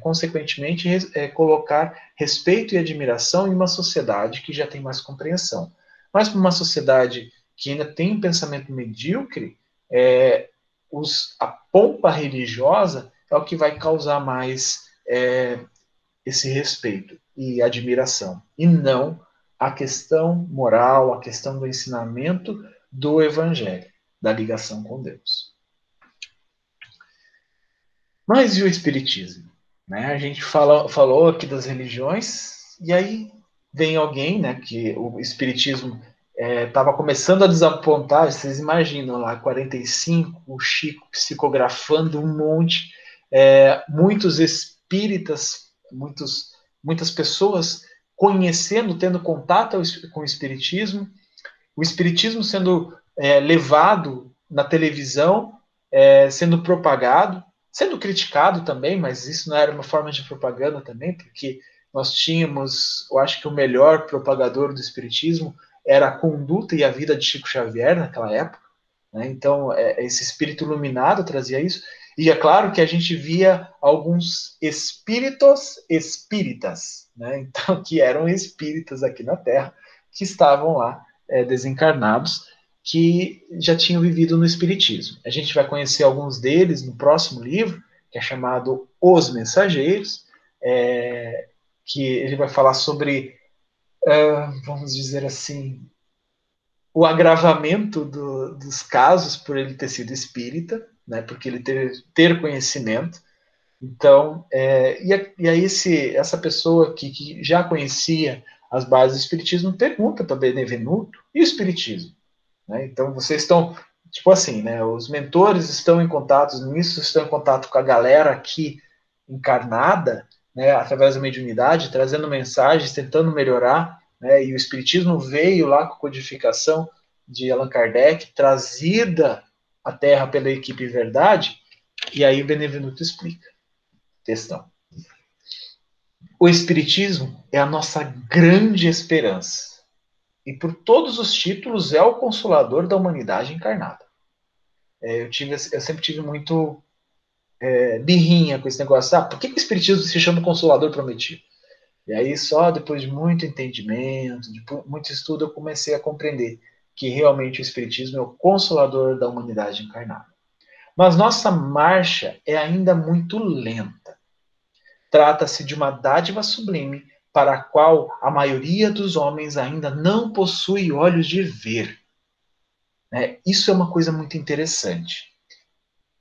consequentemente, é, colocar respeito e admiração em uma sociedade que já tem mais compreensão. Mas para uma sociedade que ainda tem um pensamento medíocre, é, os, a pompa religiosa é o que vai causar mais é, esse respeito e admiração, e não a questão moral, a questão do ensinamento do evangelho, da ligação com Deus. Mas e o espiritismo? Né? A gente fala, falou aqui das religiões, e aí vem alguém, né, que o espiritismo estava é, começando a desapontar, vocês imaginam lá, 45, o Chico psicografando um monte, é, muitos espíritas muitos, muitas pessoas conhecendo, tendo contato com o Espiritismo, o Espiritismo sendo é, levado na televisão, é, sendo propagado, sendo criticado também, mas isso não era uma forma de propaganda também, porque nós tínhamos, eu acho que o melhor propagador do Espiritismo era a conduta e a vida de Chico Xavier naquela época. Né? Então, é, esse espírito iluminado trazia isso. E é claro que a gente via alguns espíritos espíritas, né? então que eram espíritas aqui na Terra, que estavam lá é, desencarnados, que já tinham vivido no Espiritismo. A gente vai conhecer alguns deles no próximo livro, que é chamado Os Mensageiros, é, que ele vai falar sobre, uh, vamos dizer assim, o agravamento do, dos casos por ele ter sido espírita, né, porque ele ter, ter conhecimento. Então, é, e, e aí esse, essa pessoa que já conhecia as bases do Espiritismo pergunta para Benevenuto, e o Espiritismo? Né? Então, vocês estão, tipo assim, né, os mentores estão em contato nisso, estão em contato com a galera aqui encarnada, né, através da mediunidade, trazendo mensagens, tentando melhorar, né, e o Espiritismo veio lá com a codificação de Allan Kardec, trazida a Terra pela equipe Verdade, e aí o Benevenuto explica. Questão. O Espiritismo é a nossa grande esperança. E por todos os títulos é o consolador da humanidade encarnada. É, eu, tive, eu sempre tive muito é, birrinha com esse negócio. Ah, por que, que o Espiritismo se chama Consolador Prometido? E aí, só depois de muito entendimento, de muito estudo, eu comecei a compreender que realmente o Espiritismo é o consolador da humanidade encarnada. Mas nossa marcha é ainda muito lenta. Trata-se de uma dádiva sublime para a qual a maioria dos homens ainda não possui olhos de ver. É, isso é uma coisa muito interessante.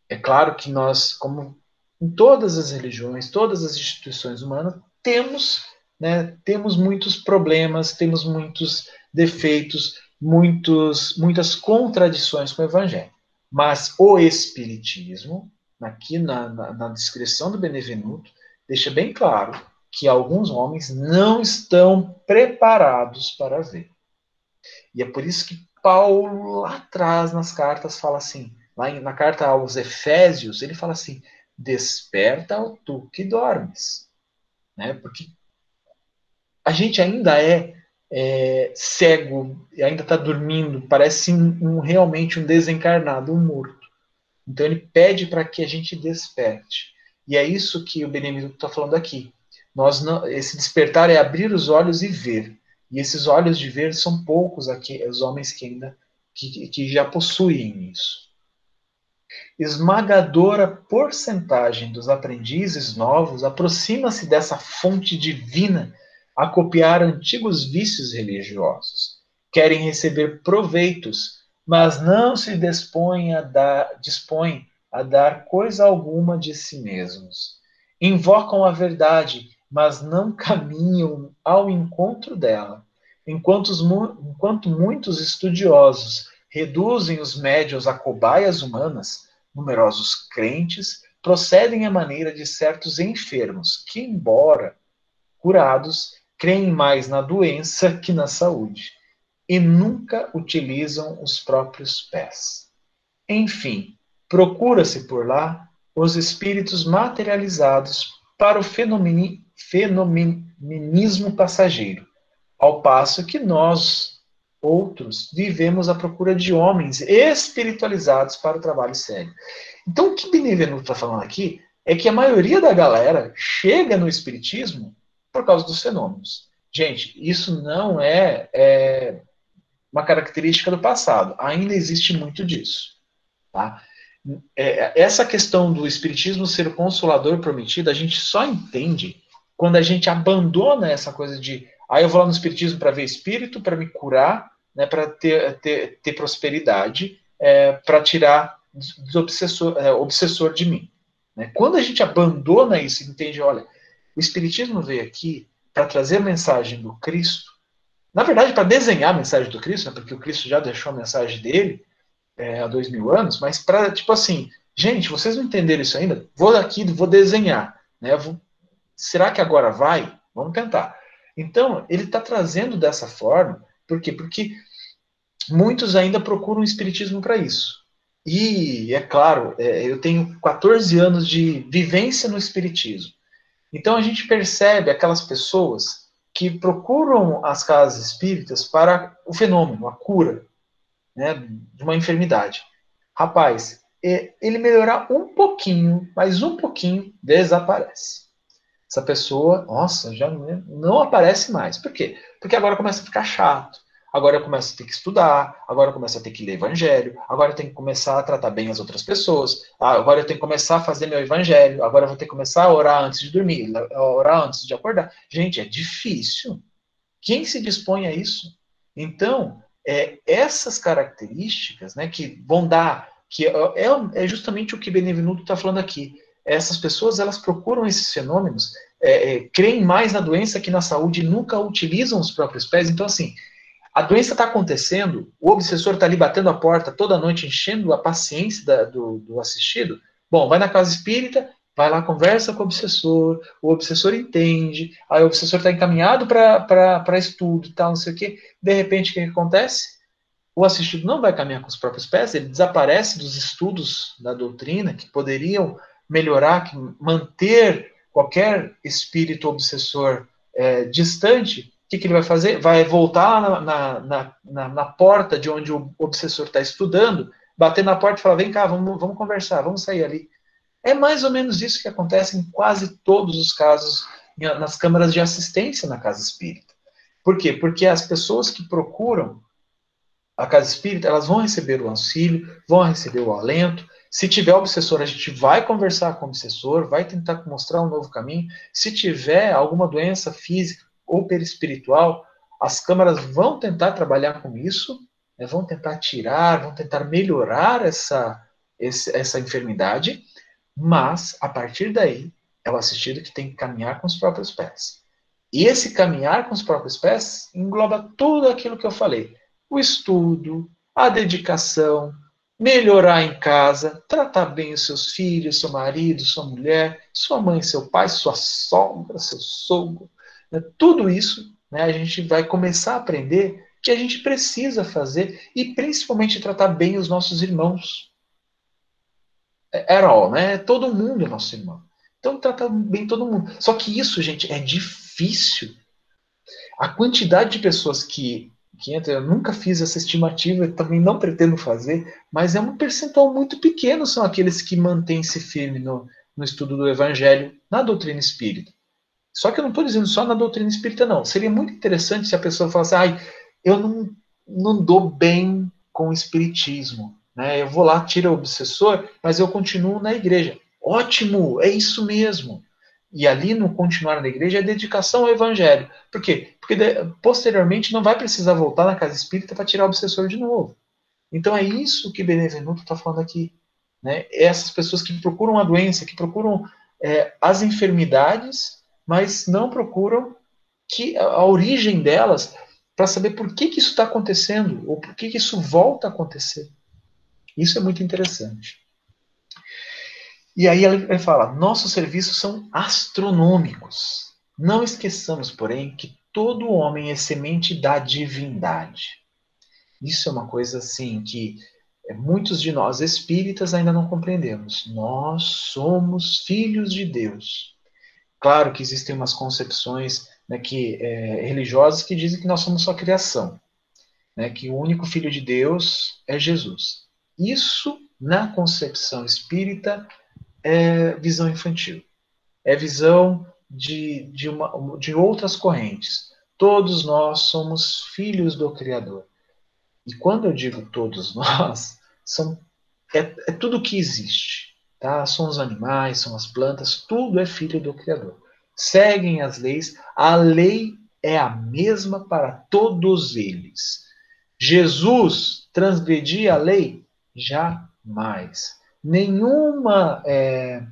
É claro que nós, como em todas as religiões, todas as instituições humanas, temos, né, temos muitos problemas, temos muitos defeitos, muitos, muitas contradições com o Evangelho. Mas o Espiritismo, aqui na, na, na descrição do Benevenuto, deixa bem claro que alguns homens não estão preparados para ver. E é por isso que Paulo, lá atrás, nas cartas, fala assim, lá na carta aos Efésios, ele fala assim, desperta o tu que dormes. Né? Porque a gente ainda é, é cego, ainda está dormindo, parece um, um, realmente um desencarnado, um morto. Então ele pede para que a gente desperte. E é isso que o Benedito está falando aqui. Nós não, esse despertar é abrir os olhos e ver. E esses olhos de ver são poucos aqui, os homens que ainda que, que já possuem isso. Esmagadora porcentagem dos aprendizes novos aproxima-se dessa fonte divina a copiar antigos vícios religiosos. Querem receber proveitos, mas não se dispõem a dar, dispõem a dar coisa alguma de si mesmos. Invocam a verdade, mas não caminham ao encontro dela. Enquanto, enquanto muitos estudiosos reduzem os médios a cobaias humanas, numerosos crentes procedem à maneira de certos enfermos que, embora curados, creem mais na doença que na saúde e nunca utilizam os próprios pés. Enfim, procura-se por lá os espíritos materializados para o fenomenismo passageiro, ao passo que nós, outros, vivemos à procura de homens espiritualizados para o trabalho sério. Então, o que Benevenuto está falando aqui é que a maioria da galera chega no espiritismo por causa dos fenômenos. Gente, isso não é, é uma característica do passado. Ainda existe muito disso. Tá? É, essa questão do espiritismo ser o consolador prometido, a gente só entende quando a gente abandona essa coisa de aí ah, eu vou lá no espiritismo para ver espírito, para me curar, né, para ter, ter, ter prosperidade, é, para tirar obsessor, é, obsessor de mim. Né? Quando a gente abandona isso entende, olha, o Espiritismo veio aqui para trazer a mensagem do Cristo, na verdade, para desenhar a mensagem do Cristo, né, porque o Cristo já deixou a mensagem dele é, há dois mil anos, mas para, tipo assim, gente, vocês não entenderam isso ainda? Vou aqui, vou desenhar. Né, vou, será que agora vai? Vamos tentar. Então, ele está trazendo dessa forma, por quê? Porque muitos ainda procuram o Espiritismo para isso. E, é claro, é, eu tenho 14 anos de vivência no Espiritismo. Então a gente percebe aquelas pessoas que procuram as casas espíritas para o fenômeno, a cura né, de uma enfermidade. Rapaz, ele melhorar um pouquinho, mas um pouquinho, desaparece. Essa pessoa, nossa, já não aparece mais. Por quê? Porque agora começa a ficar chato agora eu começo a ter que estudar, agora eu começo a ter que ler evangelho, agora eu tenho que começar a tratar bem as outras pessoas, ah, agora eu tenho que começar a fazer meu evangelho, agora eu vou ter que começar a orar antes de dormir, orar antes de acordar. Gente, é difícil. Quem se dispõe a isso? Então, é, essas características né, que vão dar, que é, é, é justamente o que Benevenuto está falando aqui. Essas pessoas elas procuram esses fenômenos, é, é, creem mais na doença que na saúde, nunca utilizam os próprios pés. Então, assim, a doença está acontecendo, o obsessor está ali batendo a porta toda noite, enchendo a paciência da, do, do, assistido. Bom, vai na casa espírita, vai lá, conversa com o obsessor, o obsessor entende, aí o obsessor está encaminhado para estudo e tal, não sei o quê. De repente, o que acontece? O assistido não vai caminhar com os próprios pés, ele desaparece dos estudos da doutrina que poderiam melhorar, que manter qualquer espírito obsessor é, distante que, que ele vai fazer? Vai voltar na, na, na, na porta de onde o obsessor está estudando, bater na porta e falar: vem cá, vamos, vamos conversar, vamos sair ali. É mais ou menos isso que acontece em quase todos os casos nas câmaras de assistência na casa espírita. Por quê? Porque as pessoas que procuram a casa espírita, elas vão receber o auxílio, vão receber o alento. Se tiver obsessor, a gente vai conversar com o obsessor, vai tentar mostrar um novo caminho. Se tiver alguma doença física, ou perispiritual, as câmaras vão tentar trabalhar com isso, né, vão tentar tirar, vão tentar melhorar essa, essa enfermidade, mas a partir daí é o assistido que tem que caminhar com os próprios pés. E esse caminhar com os próprios pés engloba tudo aquilo que eu falei: o estudo, a dedicação, melhorar em casa, tratar bem os seus filhos, seu marido, sua mulher, sua mãe, seu pai, sua sogra, seu sogro, né? Tudo isso né, a gente vai começar a aprender que a gente precisa fazer e principalmente tratar bem os nossos irmãos. Era all, né? Todo mundo é nosso irmão. Então tratar bem todo mundo. Só que isso, gente, é difícil. A quantidade de pessoas que eu nunca fiz essa estimativa, também não pretendo fazer, mas é um percentual muito pequeno são aqueles que mantêm-se firme no, no estudo do Evangelho, na doutrina espírita. Só que eu não estou dizendo só na doutrina espírita, não. Seria muito interessante se a pessoa falasse, ai, eu não, não dou bem com o espiritismo. Né? Eu vou lá, tiro o obsessor, mas eu continuo na igreja. Ótimo, é isso mesmo. E ali no continuar na igreja é dedicação ao evangelho. Por quê? Porque posteriormente não vai precisar voltar na casa espírita para tirar o obsessor de novo. Então é isso que Benevenuto está falando aqui. Né? Essas pessoas que procuram a doença, que procuram é, as enfermidades, mas não procuram que a origem delas para saber por que, que isso está acontecendo ou por que, que isso volta a acontecer. Isso é muito interessante. E aí ele fala: nossos serviços são astronômicos. Não esqueçamos, porém, que todo homem é semente da divindade. Isso é uma coisa assim que é, muitos de nós espíritas ainda não compreendemos. Nós somos filhos de Deus. Claro que existem umas concepções né, que, é, religiosas que dizem que nós somos só criação, né, que o único filho de Deus é Jesus. Isso, na concepção espírita, é visão infantil. É visão de, de, uma, de outras correntes. Todos nós somos filhos do Criador. E quando eu digo todos nós, são, é, é tudo que existe. Tá? São os animais, são as plantas, tudo é filho do Criador. Seguem as leis, a lei é a mesma para todos eles. Jesus transgredia a lei? Jamais nenhuma é,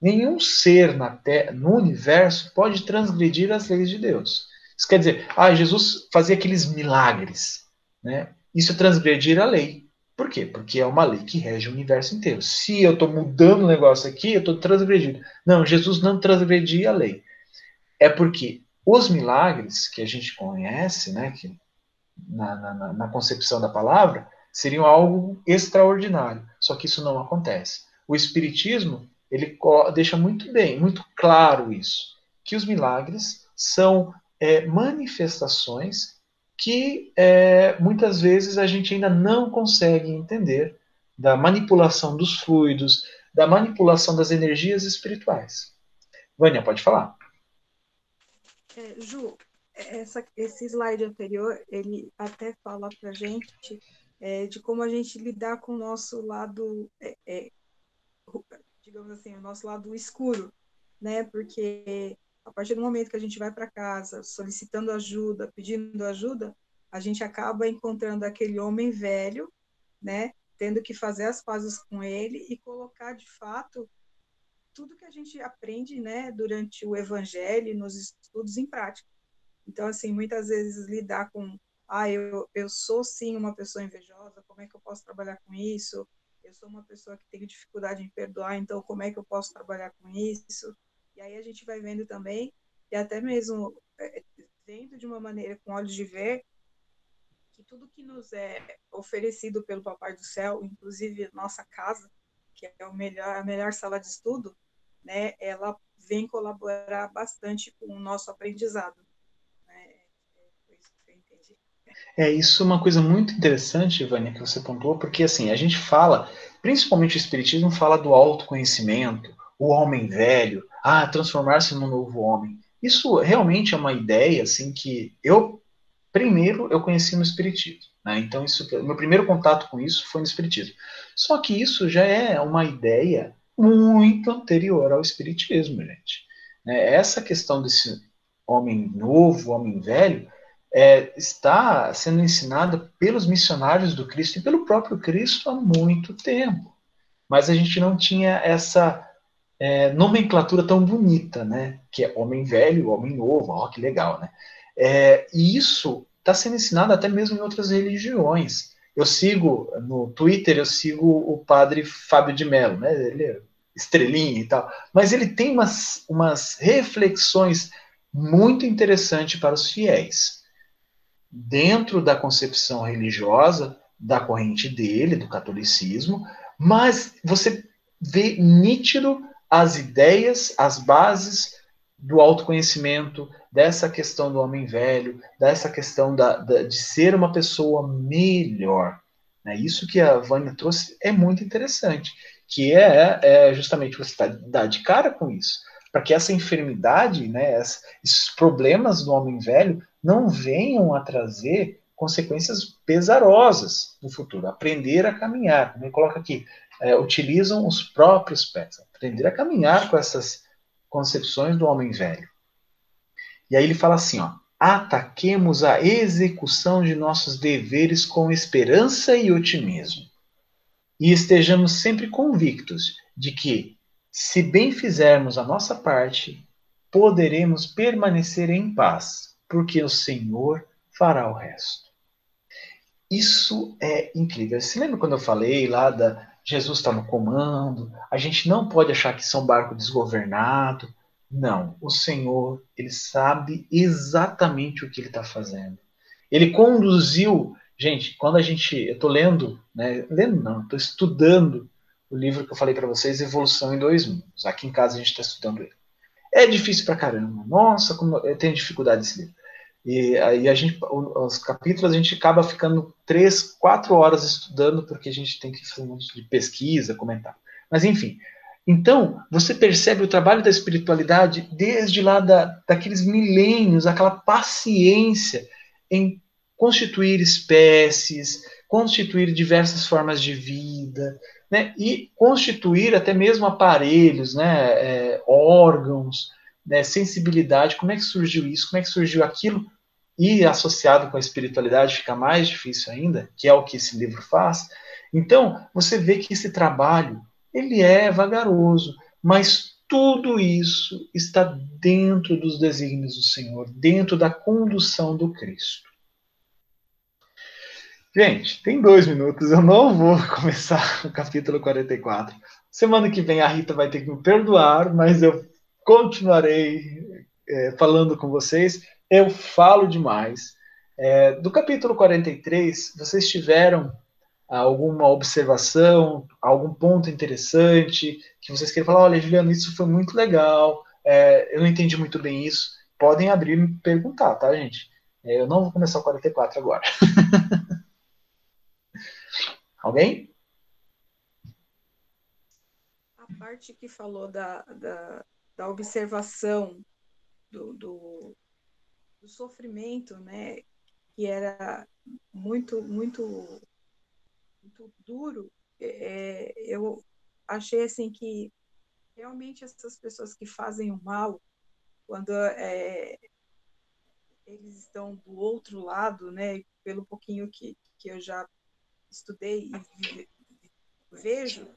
nenhum ser na terra, no universo pode transgredir as leis de Deus. Isso quer dizer, ah, Jesus fazia aqueles milagres, né? Isso é transgredir a lei. Por quê? Porque é uma lei que rege o universo inteiro. Se eu estou mudando o negócio aqui, eu estou transgredindo. Não, Jesus não transgredia a lei. É porque os milagres que a gente conhece, né, que na, na, na concepção da palavra, seriam algo extraordinário. Só que isso não acontece. O Espiritismo ele deixa muito bem, muito claro isso, que os milagres são é, manifestações que é, muitas vezes a gente ainda não consegue entender da manipulação dos fluidos, da manipulação das energias espirituais. Vânia, pode falar. É, Ju, essa, esse slide anterior, ele até fala para gente é, de como a gente lidar com o nosso lado, é, é, digamos assim, o nosso lado escuro, né? Porque a partir do momento que a gente vai para casa solicitando ajuda, pedindo ajuda, a gente acaba encontrando aquele homem velho, né? Tendo que fazer as pazes com ele e colocar de fato tudo que a gente aprende, né, durante o evangelho, nos estudos em prática. Então, assim, muitas vezes lidar com ah, eu, eu sou sim uma pessoa invejosa, como é que eu posso trabalhar com isso? Eu sou uma pessoa que tem dificuldade em perdoar, então como é que eu posso trabalhar com isso? E aí a gente vai vendo também, e até mesmo é, vendo de uma maneira com olhos de ver, que tudo que nos é oferecido pelo Papai do Céu, inclusive nossa casa, que é o melhor, a melhor sala de estudo, né, ela vem colaborar bastante com o nosso aprendizado. É isso é uma coisa muito interessante, Vânia, que você pontuou, porque assim, a gente fala, principalmente o Espiritismo fala do autoconhecimento, o homem velho, ah, transformar-se num novo homem. Isso realmente é uma ideia assim que eu primeiro eu conheci no Espiritismo. Né? Então, isso, meu primeiro contato com isso foi no Espiritismo. Só que isso já é uma ideia muito anterior ao Espiritismo, gente. Né? Essa questão desse homem novo, homem velho, é, está sendo ensinada pelos missionários do Cristo e pelo próprio Cristo há muito tempo. Mas a gente não tinha essa é, nomenclatura tão bonita, né? Que é homem velho, homem novo, ó, que legal, né? É, e isso está sendo ensinado até mesmo em outras religiões. Eu sigo no Twitter, eu sigo o padre Fábio de Mello, né? Ele é estrelinha e tal, mas ele tem umas, umas reflexões muito interessantes para os fiéis. Dentro da concepção religiosa da corrente dele, do catolicismo, mas você vê nítido as ideias, as bases do autoconhecimento, dessa questão do homem velho, dessa questão da, da, de ser uma pessoa melhor. Né? Isso que a Vânia trouxe é muito interessante, que é, é justamente você tá, dar de cara com isso, para que essa enfermidade, né, esses problemas do homem velho não venham a trazer consequências pesarosas no futuro. Aprender a caminhar, como coloca aqui, é, utilizam os próprios pés. Aprender a caminhar com essas concepções do homem velho. E aí ele fala assim, ó, ataquemos a execução de nossos deveres com esperança e otimismo. E estejamos sempre convictos de que, se bem fizermos a nossa parte, poderemos permanecer em paz, porque o Senhor fará o resto. Isso é incrível. Você lembra quando eu falei lá da Jesus está no comando? A gente não pode achar que isso é um barco desgovernado. Não, o Senhor, ele sabe exatamente o que ele está fazendo. Ele conduziu, gente, quando a gente, eu estou lendo, né, lendo não, estou estudando o livro que eu falei para vocês, Evolução em Dois Mundos. Aqui em casa a gente está estudando ele. É difícil pra caramba. Nossa, como eu tenho dificuldade nesse livro. E aí a gente, os capítulos a gente acaba ficando três, quatro horas estudando porque a gente tem que fazer um monte de pesquisa, comentar. Mas enfim, então, você percebe o trabalho da espiritualidade desde lá da, daqueles milênios, aquela paciência em constituir espécies, constituir diversas formas de vida, né, e constituir até mesmo aparelhos, né, é, órgãos, né, sensibilidade. Como é que surgiu isso? Como é que surgiu aquilo? E associado com a espiritualidade fica mais difícil ainda, que é o que esse livro faz. Então, você vê que esse trabalho ele é vagaroso, mas tudo isso está dentro dos desígnios do Senhor, dentro da condução do Cristo. Gente, tem dois minutos, eu não vou começar o capítulo 44. Semana que vem a Rita vai ter que me perdoar, mas eu continuarei é, falando com vocês. Eu falo demais. É, do capítulo 43, vocês tiveram alguma observação, algum ponto interessante, que vocês queiram falar, olha, Juliano, isso foi muito legal, é, eu não entendi muito bem isso, podem abrir e me perguntar, tá, gente? É, eu não vou começar o 44 agora. Alguém? A parte que falou da, da, da observação do, do, do sofrimento, né, que era muito, muito muito duro, é, eu achei assim que realmente essas pessoas que fazem o mal, quando é, eles estão do outro lado, né, pelo pouquinho que, que eu já estudei e vejo,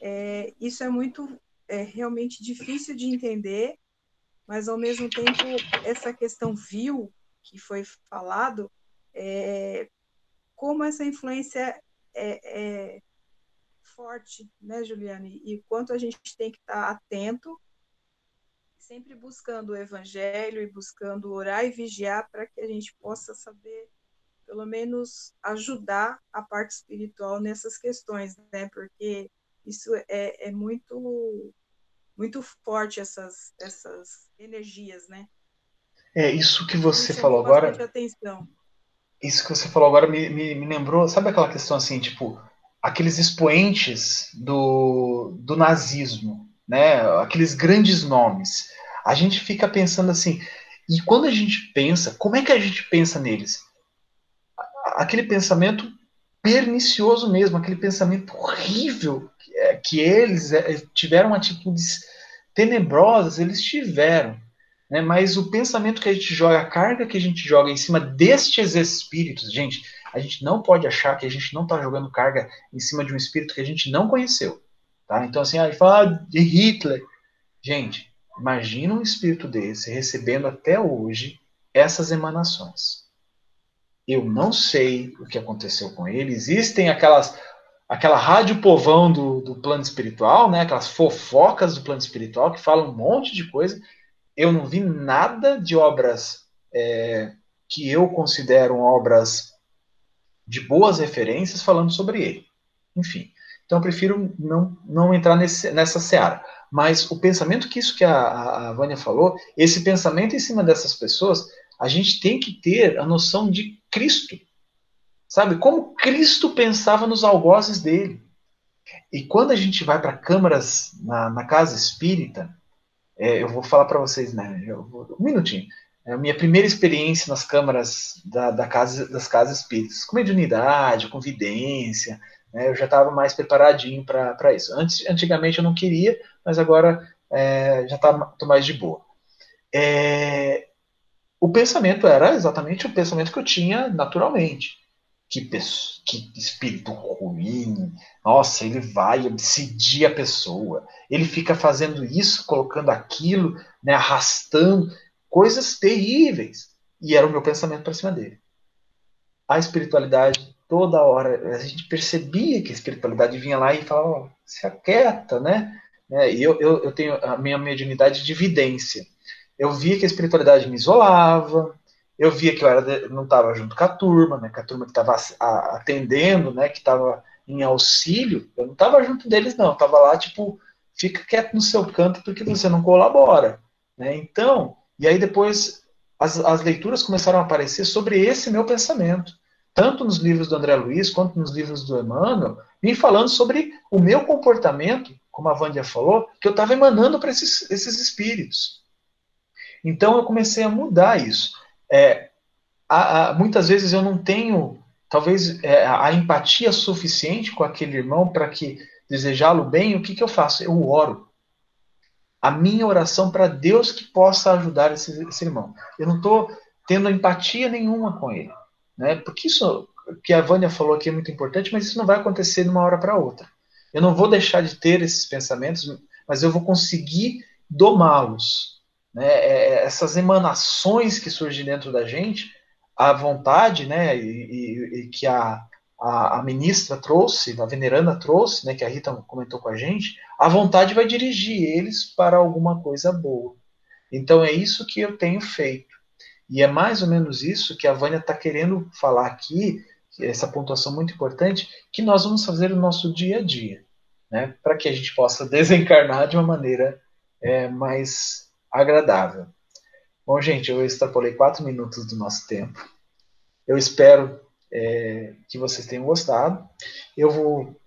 é, isso é muito é, realmente difícil de entender, mas ao mesmo tempo essa questão vil que foi falado, é, como essa influência é, é forte, né, Juliane? E quanto a gente tem que estar atento, sempre buscando o evangelho e buscando orar e vigiar para que a gente possa saber, pelo menos, ajudar a parte espiritual nessas questões, né? Porque isso é, é muito muito forte essas essas energias, né? É isso que você falou agora. Atenção isso que você falou agora me, me, me, lembrou, sabe aquela questão assim, tipo, aqueles expoentes do, do nazismo, né? Aqueles grandes nomes. A gente fica pensando assim, e quando a gente pensa, como é que a gente pensa neles? Aquele pensamento pernicioso mesmo, aquele pensamento horrível que, é, que eles é, tiveram atitudes tenebrosas, eles tiveram. Né? Mas o pensamento que a gente joga, a carga que a gente joga em cima destes espíritos, gente, a gente não pode achar que a gente não está jogando carga em cima de um espírito que a gente não conheceu. Tá? Então, assim, a gente fala de Hitler. Gente, imagina um espírito desse recebendo até hoje essas emanações. Eu não sei o que aconteceu com ele. Existem aquelas aquela rádio povão do, do plano espiritual, né? Aquelas fofocas do plano espiritual que falam um monte de coisa eu não vi nada de obras é, que eu considero obras de boas referências falando sobre ele. Enfim, então eu prefiro não, não entrar nesse, nessa seara. Mas o pensamento que isso que a, a Vânia falou, esse pensamento em cima dessas pessoas, a gente tem que ter a noção de Cristo. Sabe? Como Cristo pensava nos algozes dele. E quando a gente vai para câmaras na, na, casa espírita, é, eu vou falar para vocês, né? Vou, um minutinho. É a minha primeira experiência nas câmaras da, da casa, das casas espíritas, com mediunidade, com vidência, né? eu já estava mais preparadinho para isso. Antes, antigamente eu não queria, mas agora é, já estou tá, mais de boa. É, o pensamento era exatamente o pensamento que eu tinha naturalmente. Que, que espírito ruim, nossa, ele vai obsidir a pessoa, ele fica fazendo isso, colocando aquilo, né, arrastando coisas terríveis. E era o meu pensamento para cima dele. A espiritualidade, toda hora, a gente percebia que a espiritualidade vinha lá e falava, oh, se aquieta, né? né? E eu, eu, eu tenho a minha mediunidade de evidência eu via que a espiritualidade me isolava, eu via que eu era, não estava junto com a turma, né, com a turma que estava atendendo, né, que estava em auxílio, eu não estava junto deles, não, estava lá, tipo, fica quieto no seu canto porque você não colabora. Né? Então, e aí depois as, as leituras começaram a aparecer sobre esse meu pensamento, tanto nos livros do André Luiz quanto nos livros do Emmanuel, vim falando sobre o meu comportamento, como a Vândia falou, que eu estava emanando para esses, esses espíritos. Então eu comecei a mudar isso. É, a, a, muitas vezes eu não tenho, talvez, é, a empatia suficiente com aquele irmão para que desejá-lo bem. O que, que eu faço? Eu oro. A minha oração para Deus que possa ajudar esse, esse irmão. Eu não estou tendo empatia nenhuma com ele. Né? Porque isso que a Vânia falou aqui é muito importante, mas isso não vai acontecer de uma hora para outra. Eu não vou deixar de ter esses pensamentos, mas eu vou conseguir domá-los né, é, é, essas emanações que surgem dentro da gente, a vontade, né, e, e, que a, a, a, ministra trouxe, a veneranda trouxe, né, que a Rita comentou com a gente, a vontade vai dirigir eles para alguma coisa boa. Então é isso que eu tenho feito. E é mais ou menos isso que a Vânia está querendo falar aqui, essa pontuação muito importante, que nós vamos fazer no nosso dia a dia, né, para que a gente possa desencarnar de uma maneira é, mais agradável. Bom, gente, eu extrapolei quatro minutos do nosso tempo. Eu espero é, que vocês tenham gostado. Eu vou